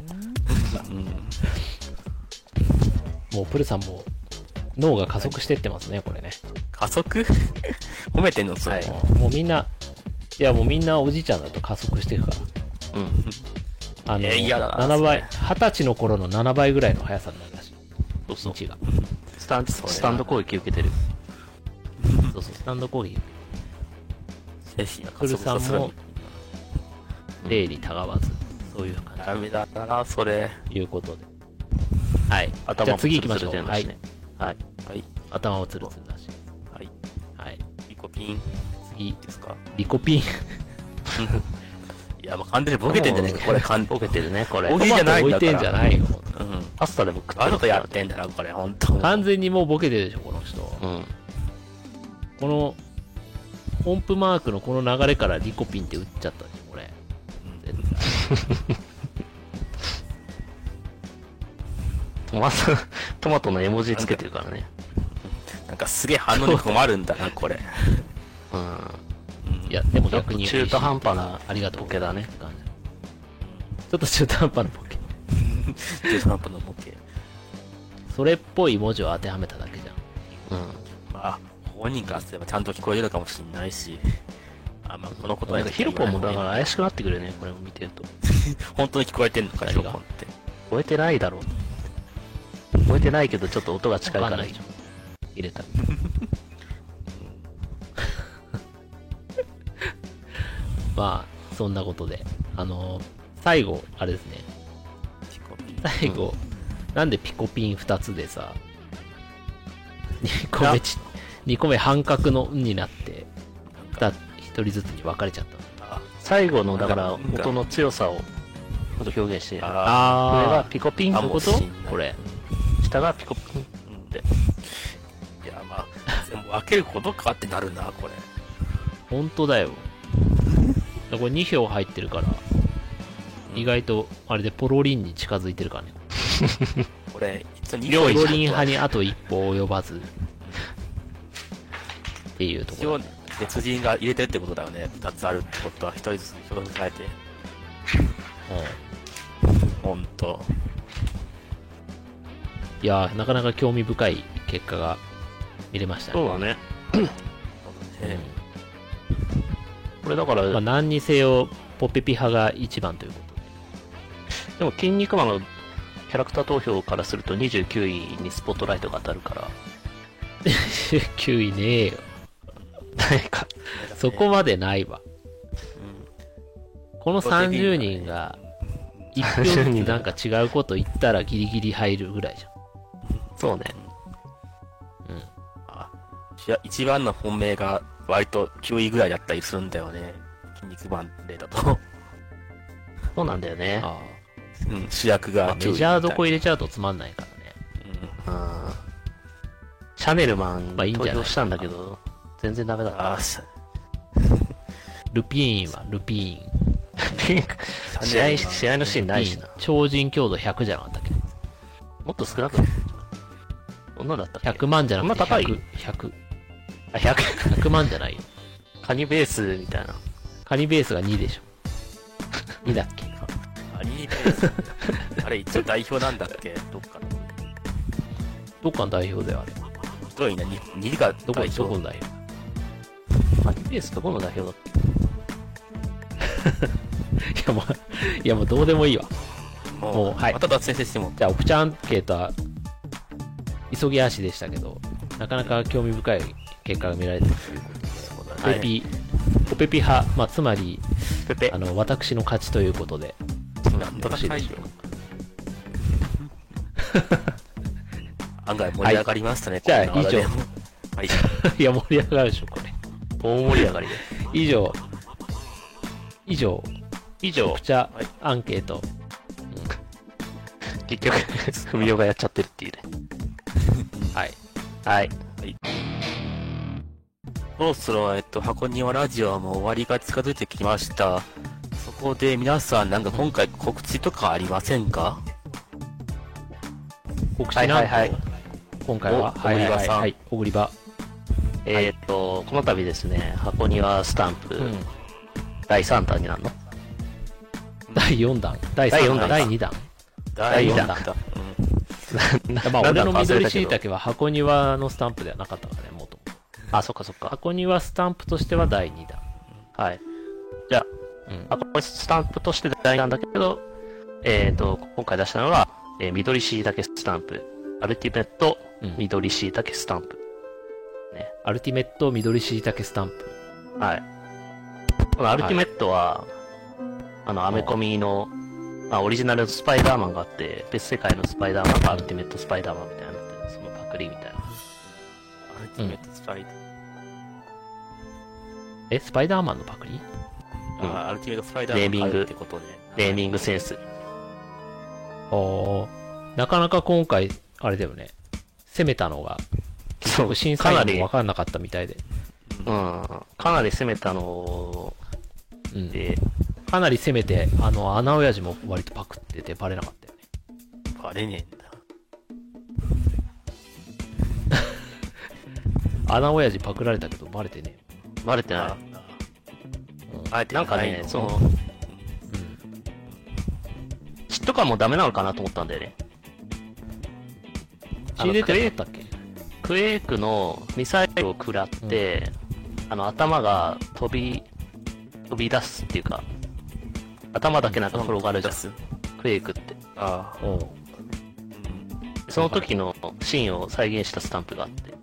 うんもうプルさんも脳が加速してってますね、これね。加速？褒めてんのそれ。もうみんな、いやもうみんなおじいちゃんだと加速していくから。うん。あの、えー嫌だな7倍、そ二十歳の頃の7倍ぐらいの速さになるらしい。そうそう。道が。スタンスタンド攻撃受けてる。そうそう、スタンド攻撃。精神がプルさんも加速するの、例にたがわず、そういう感ダメだな、それ。いうことで。はい。じゃあ次行きましょう。はい。はい。はい。頭をつるつるだし。はい。はい。リコピン次、ですか？リコピン。いや、もう完全にボケてんじゃねえか、これ、完ボケてるね、これボ。ケないんだてんじゃないよ。うん。パスタでも食ってるわざとやってんだな、これ、ほんと。完全にもうボケてるでしょ、この人。うん。この、音符マークのこの流れからリコピンって打っちゃったでしょ、これ。絶対。トマト、トマトの絵文字つけてるからね。なんかすげえ反応に困るんだな、これ。うん。うんいや、でも逆にちょっと中途半端なありがとう。ボケだねって感じちょっと中途半端なボケ。中途半端なボケ。それっぽい文字を当てはめただけじゃん。うん。まあ、本人からすればちゃんと聞こえるかもしれないし。あ、まあ、このことなんかヒロポンもだから怪しくなってくるね、これを見てると。本当に聞こえてんのか、ヒロポンって。超えてないだろう。超えてないけど、ちょっと音が近いから。入れた。まあ、そんなことで。あの、最後、あれですね。ヒコピン最後、なんでピコピン2つでさ、2個目ち、2個目半角の「ん」になって、なんか1人ずつに分かれちゃった最後の、だから、音の強さを、ちょっと表現して、上あがあピコピンー、ってこと？かもしんないこれ。下がピコピン。うんで。いや、まあ、全部分けることかってなるな、これ。本当だよ。これ2票入ってるから、意外と、あれでポロリンに近づいてるからね。これ、一応2ポロリン派にあと一歩及ばず。っていうとこ一応ろだね。別人が入れてるってことだよね。2つあるってことは、1人ずつ票に変えて。ほんと。いやー、なかなか興味深い結果が見れましたね。そうだね。ねこれだから、まあ、何にせよ、ポペピ派が一番ということで。でも、筋肉マンのキャラクター投票からすると29位にスポットライトが当たるから、9位ねえよ。何か、そこまでないわ。うんこの30人が、1票ずつなんか違うこと言ったらギリギリ入るぐらいじゃん。そうね。うん。あ一番の本命が割と9位ぐらいだったりするんだよね。筋肉マン例だと。そうなんだよね。あうん、主役あ。まがあ、メジャーどこい入れちゃうとつまんないからね。うん。シャネルマンまあいいんじゃない？したんだけど、全然ダメだった。あ ルピーンはルピピン ク、試合、試合のシーンーン。ないしな。超人強度100じゃなかったっけ？もっと少なくない？そんなだったっけ ?100 万じゃなくてそんな高い？100。100。あ、100。100万じゃないよ。カニベースみたいな。カニベースが2でしょ。2だっけ？アニメベース。あれ一応代表なんだっけ？どっかの。どっかの代表だよ、あれ。どういな、に2がどこ。どこの代表？カニベースどこの代表だっ いやもう、いやもうどうでもいいわ。ももうはいまた脱線しても。じゃあ、オプチャアンケートは、急ぎ足でしたけど、なかなか興味深い結果が見られてるということで、そうだポペピ、ポペピ派、まあ、つまり、あ。の、私の勝ちということで、なんとよろしいでしょう 案外盛り上がりましたね、じゃあ以上。い。いや、盛り上がるでしょ、これ。大盛り上がりで。以上、以上、以上。オプ、チャアンケート、結局、ふみおがやっちゃってるっていうね。はい。はい。そろそろ、えっと、箱庭ラジオも終わりが近づいてきました。そこで皆さん、なんか今回告知とかありませんか？告知なんと、はいはいはい今回は、お小栗場さんはい、小栗場。えっ、と、この度ですね、箱庭スタンプ、うん。第3弾になるの？第4弾。第3弾。第四弾第2弾。第四弾だ。まあ、なんだ俺の緑しいたけは箱庭のスタンプではなかったからね、もと。あ、そっかそっか。箱庭スタンプとしては第2弾。はい。じゃうんあ、。あ、これスタンプとして第なんだけど、えっ、と、今回出したのは、えー緑しいたけスタンプ。アルティメットうん緑しいたけスタンプ。アルティメット緑しいたけスタンプ。はい。このアルティメットは、あの、アメコミの、まあ、オリジナルのスパイダーマンがあって、別世界のスパイダーマンがアルティメットスパイダーマンみたいになってる、そのパクリみたいな。アルティメットスパイダー。え、スパイダーマンのパクリ？うんあアルティメットスパイダーマン買うってことね。ネーミングセンス。おーなかなか今回、あれだよね。攻めたのが、そう審査員も分かんなかったみたいで。うん。かなり攻めたのうん。で、かなり攻めて、あの、穴親父も割とパクっててバレなかったよね。バレねえんだ。穴親父パクられたけどバレてねバレてない。え。うんあえてなんかね、その、血とかもダメなのかなと思ったんだよね。血出てなかったっけ？クエイクのミサイルを食らって、あの、頭が飛び、飛び出すっていうか、頭だけなんか転がるじゃん、す。クエイクって。ああ。おうその時のシーンを再現したスタンプがあって。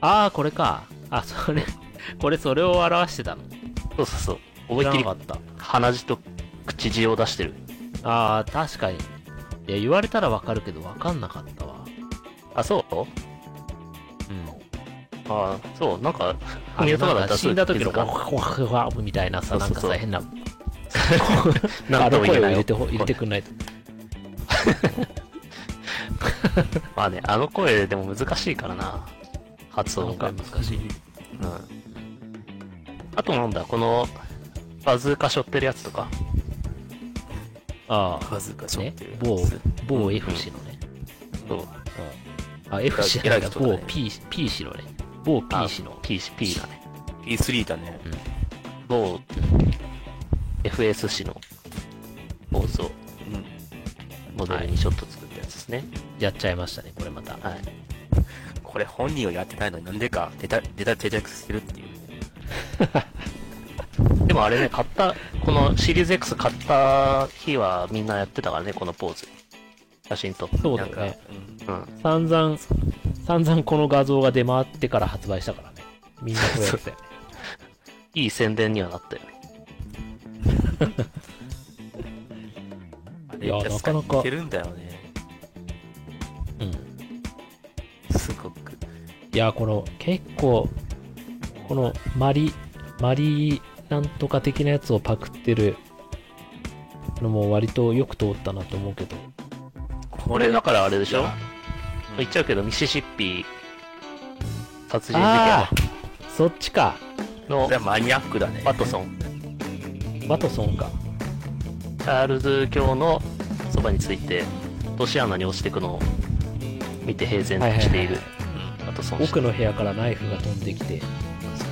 ああ、これか。あ、それ、これそれを表してたの。そうそうそう。思いっきり。鼻血と口血を出してる。ああ、確かに。いや、言われたらわかるけど、わかんなかったわ。あ、そう？うん。あそう、なんか、あ見るとかだったら死んだ時のワワワワワみたいなさ、なんかさ、変な、なんあのとも言えな入れてほ入れてくんないと。まあね、あの声でも難しいからな。発音が。難しい。うん。あとなんだ、この、バズーカ背負ってるやつとか。ああ、わずかしょっねてる。、某うん、某 F 氏のね。そう。うんあ、F 氏じゃないか、某 P、P 氏のね。某 P あ氏の。P、P だね。P3 だね。某 FS 氏のポーズをうん。モデルにショット作ったやつですね。やっちゃいましたね、これまた。はい。これ本人はやってないのになんでかデータ、データ定着してるっていう。でもあれね、買った、このシリーズ X 買った日はみんなやってたからね、このポーズ。写真撮って。なんか、そうだよね。うんうん。散々、散々この画像が出回ってから発売したからね。みんなこうやって。いい宣伝にはなったよね。あれいやなかなか似てるんだよね。うん。すごく。いや、この、結構、この、マリ、マリなんとか的なやつをパクってるのも割とよく通ったなと思うけど。これだからあれでしょ？言っちゃうけど、ミシシッピ殺人事ああそっちか。件のマニアックだね。ワトソン、ワトソンか。チャールズ教のそばについて、落とし穴に落ちていくのを見て平然としているワトソン氏。奥の部屋からナイフが飛んできて、そう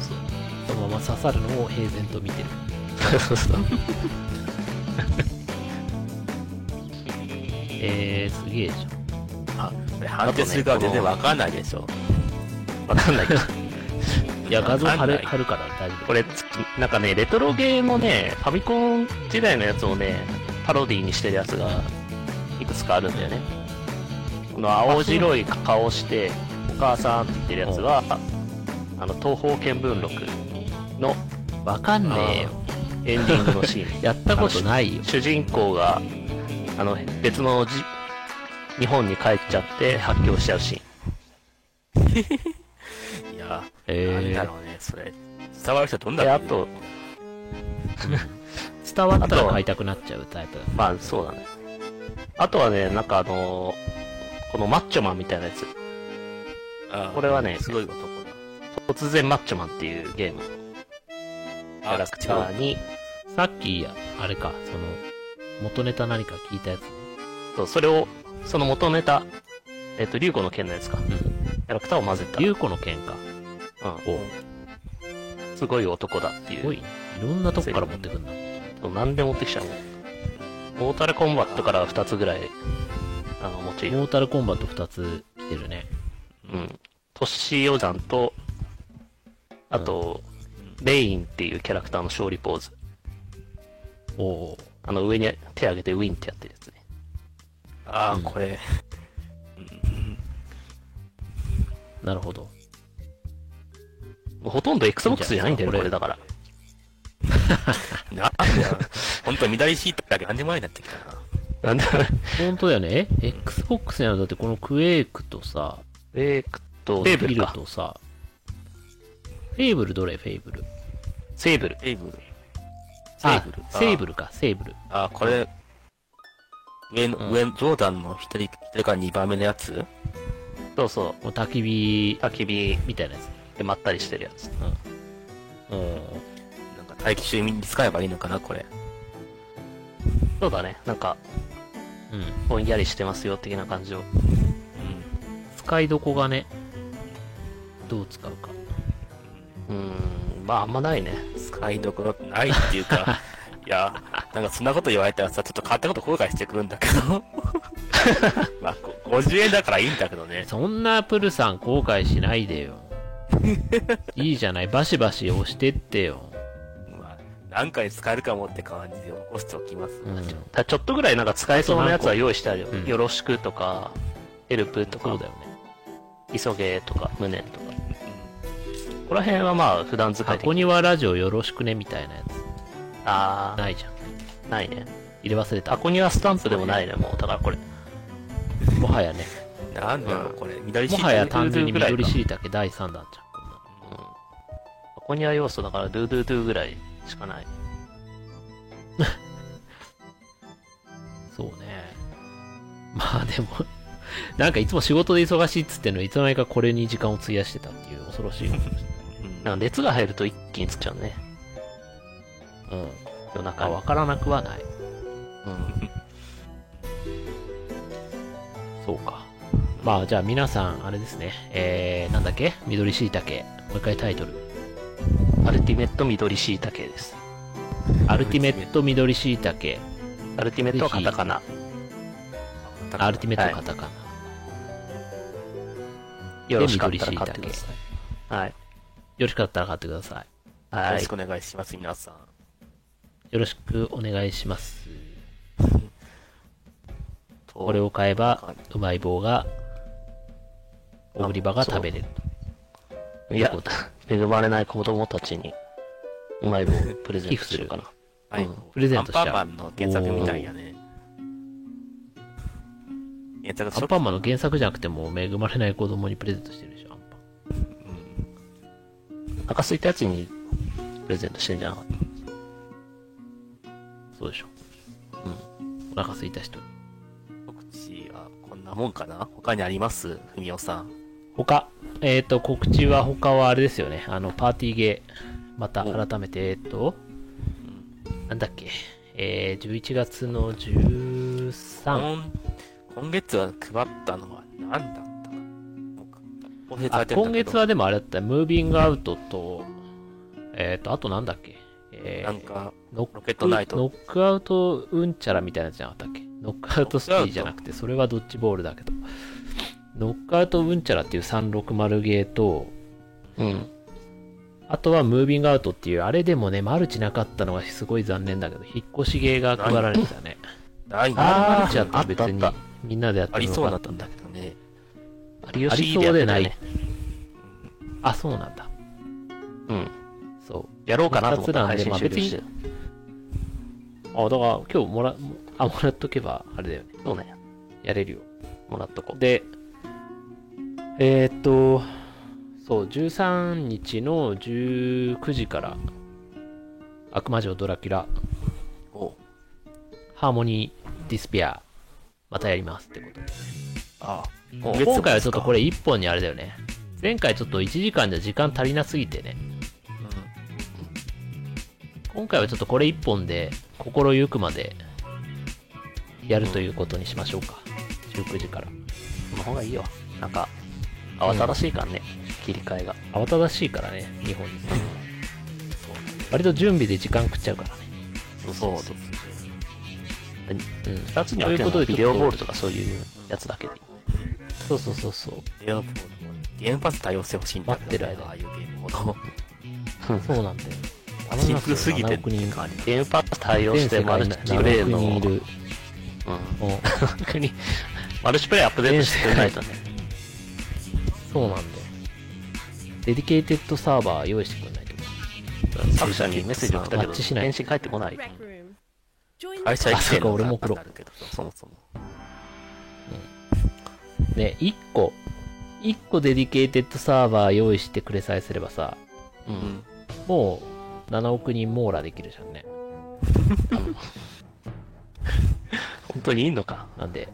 そうそのまま刺さるのを平然と見てる。そうそう。えー、すげえじゃん。あ、これ判定するから全然わかんないでしょ。わかんないけど。いや、画像貼る、貼るから大丈夫。これ、なんかね、レトロゲーのね、ファミコン時代のやつをね、パロディにしてるやつが、いくつかあるんだよね。この青白い顔して、お母さんって言ってるやつは、あの、東方見聞録のわかんねえよ。エンディングのシーン。やったことないよ。主人公が、あの、別のじ日本に帰っちゃって発狂しちゃうシ いや、えなんだろうね、それ。伝わる人どんだあと、伝わったら買いたくなっちゃうタイプだ。まあ、そうだね。あとはね、なんかあのこのマッチョマンみたいなやつ。あこれはねすごい男突然マッチョマンっていうゲームのキだ。ャラクターに、さっき、あれか、その、元ネタ何か聞いたやつね。そうそれを、その元ネタ、えっ、と、竜子の剣のやつか。うん。ャラクターを混ぜた。竜子の剣か。うん。おすごい男だっていう。すごい。いろんなとこから持ってくんだ。何で持ってきちゃうもん。モータルコンバットから2つぐらい、あの、持ちいる。モータルコンバット2つ来てるね。うん。トッシー・ヨジャンと、あと、レインっていうキャラクターの勝利ポーズ。おおあの、上に手上げてウィンってやってるやつね。ああ、うんこれ。ーなるほど。ほとんど Xbox じゃないんだよ、これだから。なんだよ。ほんと、緑シートだけ何でも前になってきたな。なんで、本当だよね。え ?Xbox にあるだってこのクエイクとさ、レイクと、フェイブルか。とさ、フェイブルどれ？フェイブル。セーブル。セーブル。セあーブル。、セーブルか、セーブル。あ、これ、上の、うん上、ジョーダンの一人、一人から二番目のやつ？そうそもう焚き火う。焚き火みたいなやつ。でまったりしてるやつ。うん。なんか待機中に使えばいいのかな、これ。そうだね。なんか、うん。ぼんやりしてますよ、的な感じを。うん。使いどこがね、どう使うか。うーん、まああんまないね。使いどころないっていうか、いや、なんかそんなこと言われたらさ、ちょっと買ったこと後悔してくるんだけど。まあ、こ50円だからいいんだけどね。そんなプルさん後悔しないでよ。いいじゃない、バシバシ押してってよ。まあ、何回使えるかもって感じで残しておきます。うん。ただちょっこぐらいなんか使えそうなやつは用意してあるよ。うんよろしくとか、ヘルプとかそう、だよね。急げとか、無念とか。ここら辺はまあ普段使い的箱庭ラジオよろしくねみたいなやあつ。ないじゃん。ー、ないね。入れ忘れた。箱にはスタンプでもないね、もう。だからこれ。もはやね。なんだろう、これ。緑シートもはや単純に緑しいたけ第3弾じゃん。こんなのうん。箱には要素だから、ドゥドゥドゥぐらいしかない。そうね。まあでも、なんかいつも仕事で忙しいっつってんのにいつの間にかこれに時間を費やしてたっていう恐ろしいことでしうんなんか熱が入ると一気につっちゃうね。た。うん。夜中に。あ、わからなくはない。うん。そうか。まあじゃあ皆さん、あれですね。えー、なんだっけ？緑しいたけ。もう一回タイトル。アルティメット緑しいたけです。アルティメット緑しいたけ。アルティメットはカタカナ。アルティメットカタカナ。よろしかったら買ってください。はい。よろしかったら買ってください。よはいろしく。お願いします、皆さん。よろしくお願いします。と これを買えば、うまい棒が、オグリバが食べれると。いや、恵まれない子供たちに、うまい棒をプレゼントしようかな。はいうんプレゼントしちゃうアンパンマンの原作みたいやね。原作アンパンマンの原作じゃなくても、恵まれない子供にプレゼントしてるでしょ、アンパン。お腹空いたやつにプレゼントしてんじゃなかっそうでしょ。うん。お腹空いた人に。告知はこんなもんかな？他にあります？ふみおさん。他、えっ、と、告知は他はあれですよね。あの、パーティーゲー。また改めて、えっ、と、なんだっけ？えー、11月の13。今今月は配ったのは何だった？か今月はでもあれだった。ムービングアウトと、えっ、と、あとなんだっけ？えーなんか、ノックロケットナイトノックアウトうんちゃらみたいなやつじゃなかったっけ？ノックアウトスキーじゃなくて、それはドッジボールだけど。ノックアウトうんちゃらっていう360ゲーと、た。うん。あとはムービングアウトっていう、あれでもね、マルチなかったのがすごい残念だけど、引っ越しゲーが配られてたね。ないマルチだったら別にみんなでやってもそうだったんよかったんだだけどね。有あり吉そうでないあ、そうなんだ。うん。そう。やろうかなと思ったら配二つなんで信終了して。あ、だから今日もら、あ、もらっとけば、あれだよね。そうね。やれるよ。もらっとこう。で、えーっと、そう、13日の19時から、悪魔城ドラキュラ、おハーモニーディスペア、またやりますってことで。あもう今回はちょっとこれ1本にあれだよね。前回ちょっと1時間じゃ時間足りなすぎてね。今回はちょっとこれ1本で心ゆくまでやるということにしましょうか。19時から。その方がいいよ。なんか、慌ただしいからね、切り替えが。慌ただしいからね、日本にさ。割と準備で時間食っちゃうからね。そうそうそう。うん。二つに分けるビデオボールとかそういうやつだけで。そうそうそうそう。ゲームボールもゲームパス対応してほしいんだけど待ってる間にああいうゲームほど。そうなんだよ。シンプルすぎて7億人、感じ。ゲームパス対応してマルチプレイ7億の、人いる。うん。マルチプレイアップデートしてくれないとね。そうなんだよ。 dedicated server 用意してくれないと。作者にメッセージ送ったけど、返信返ってこない。会社行ってあそうか俺もプロなるけど、そもそも。ね、1個、1個デディケイテッドサーバー用意してくれさえすればさ、う。うんん。もう7億人網羅できるじゃんね。本当にいいのか？なんで、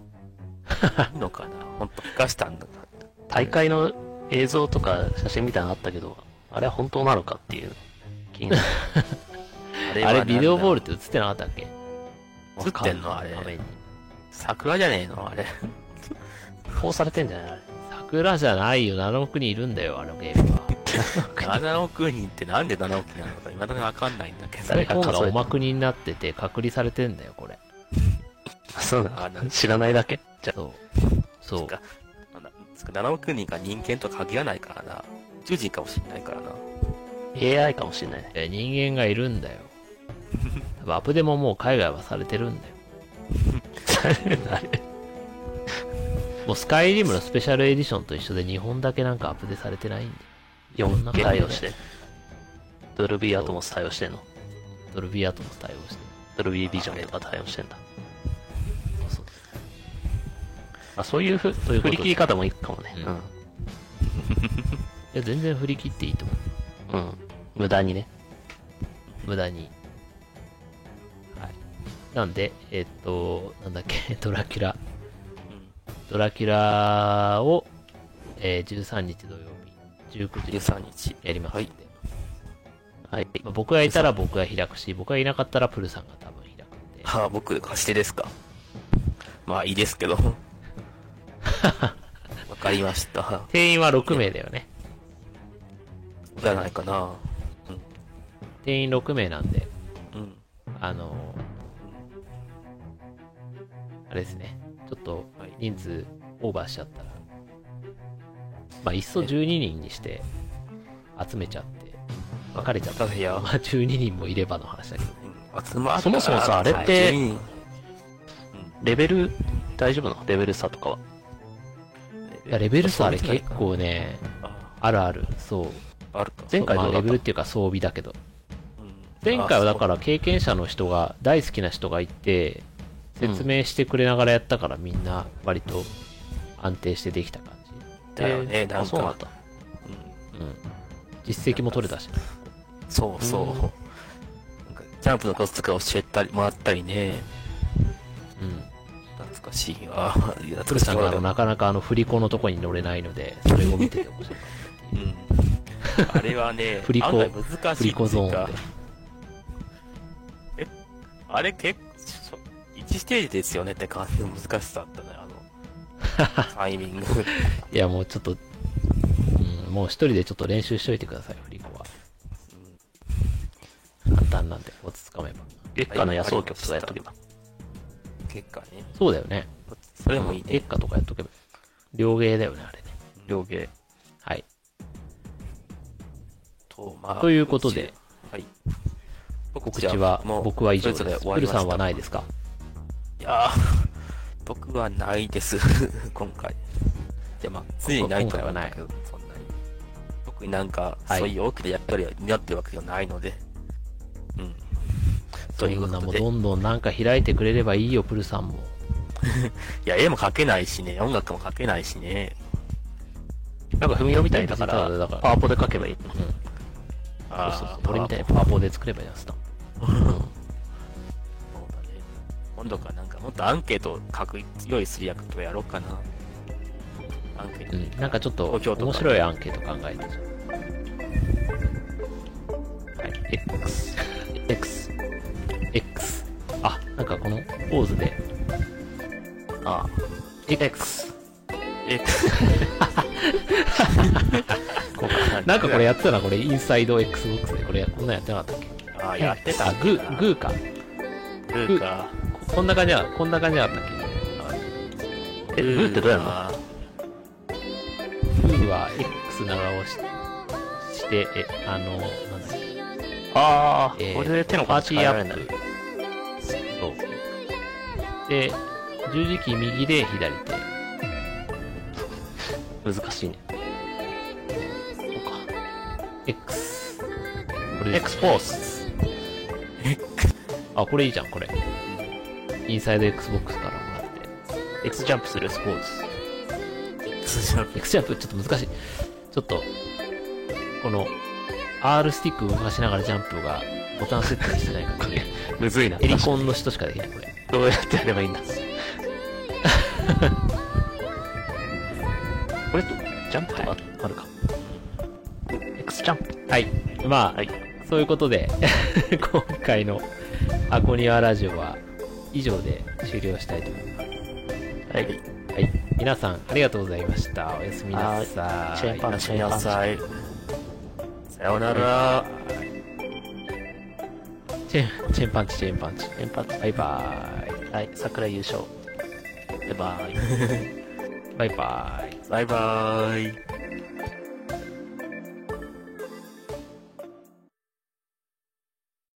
いいのかな？ほんと、ふかしたんだか大会の映像とか写真みたいなのあったけど、あれは本当なのかっていう気になる。ら。あれビデオボールルって映ってなかったっけ？映ってんの？あれ画面に桜じゃねえの？あれ。こうされてんじゃない？あれ。桜じゃないよ、7億人いるんだよ、あのゲームは。7億人ってなんで7億人なのか、未だにわかんないんだけど。誰が今数えた回おまくになってて隔離されてんだよ、これ。そうなあの知らないだけ？じゃそう。そう。かなんだつか7億人が人間と限らないからな。宇宙人かもしれないからな。AI かもしれない人間がいるんだよ。アップデももう海外はされてるんだよ。あ れもうスカイリムのスペシャルエディションと一緒で日本だけなんかアップデされてないんで。4K 対応して。ドルビーアトモス対応してんの？ドルビーアトモス対応して。ドルビービジョンとか対応してんだ。そうあそういうふいうことで振り切り方もいいかもね。うん いや、全然振り切っていいと思う。うん。うん。無駄にね。無駄に。はい。なんで、えっと、なんだっけ、ドラキュラ。ドラキュラを、えー13日土曜日、19時に13日。やりますんで。はい。まあ僕がいたら僕が開くし、僕がいなかったらプルさんが多分開くんで。はあ、僕、貸してですか？まあ、いいですけど。わかりました。定員は6名だよね。じゃないかな。定員6名なんで、うん。あのあれですね。ちょっとはい人数オーバーしちゃったら、まあ、いっそ12人にして集めちゃって、別れちゃったら、いやまあ、12人もいればの話だけど。集まそもそもさあれってはいレベル、大丈夫なの？レベル差とかは。いや、レベル差あれ結構ね、ああるある。そう。あるか。前回どうだったまあレベルっていうか装備だけど。うん前回はだから経験者の人が、大好きな人がいて、説明してくれながらやったからみんな割と安定してできた感じ。だよね、なんあ、そうなん。うんうん。実績も取れたし。そうそう。うんジャンプのコツとか教えたり、もらったりね。うん。懐かしいわ。いやプルさんがあのなかなかあの振り子のとこに乗れないので、それを見てて面白かっうん。あれはね、振り子難しいた。振り子ゾーンで。あれ結構、1ステージですよねって感じの難しさだったね、タイミング。いやもうちょっと、うん、もう一人でちょっと練習しといてください、振り子は。簡単なんで、コツつかめば。月下の野草曲とかやっとけば。結果ね。そうだよね。それもいいね月。下とかやっとけば。両芸だよね、あれね。両芸。はい。と、まあということで、はい。告知は僕は以上です。プルさんはないですか？いやー、僕はないです、今回。いや、まあ、常にないと思うんだけど、そんなに。特になんか、はいそういう大きな役割を担ってるわけではないので。うん。というそんなことで。もうどんどんなんか開いてくれればいいよ、プルさんも。いや、絵も描けないしね、音楽も描けないしね。なんか踏みよみたいだから、パワポで書けばいい。うん。あそうそうそうー。俺みたいにパワポで作ればいいやつだ。もっとアンケートを書く、用意する役とかやろうかな。アンケートうん。なんかちょっと面白いアンケート考えてじゃんはい。X。X。X。あ、なんかこのポーズで、ああ。X。X、こ なんかこれやってたな、これ、インサイド XBOX で。これ、こんなんやってなかったっけ？あ、やってたあ、グー、グーか。グーか。ここんな感じや、こんな感じだったっえ、グーってどうやるの？あけグーは X 長押しして、え、あの、なんだっけ？ああ、えーこれで手のパー形変えティーアップられるんだ。。そう。で、十字キー右で左手。難しいね。そうか。X。これ X フォース。あ、これいいじゃん、これ。インサイド XBOX からもらって。X ジャンプするスポーツ。X ジャンプ X ジャンプちょっと難しい。ちょっと、この、R スティック動かしながらジャンプがボタン設定してないからね。むずいな。エリコンの人しかできない、これ。どうやってやればいいんだ？これと、ジャンプとかあるか？X ジャンプ。はい。まあ、はい。そういうことで、今回のアコニワラジオは以上で終了したいと思います。はい。はい。皆さん、ありがとうございました。おやすみなさい。チェーンパンおやすみなさようなら。チェーン、チェーンパンチ、チェーンパンチ。連発。バイバーイ。はい。桜優勝。バイバイ。バイバーイ。バイバーイ。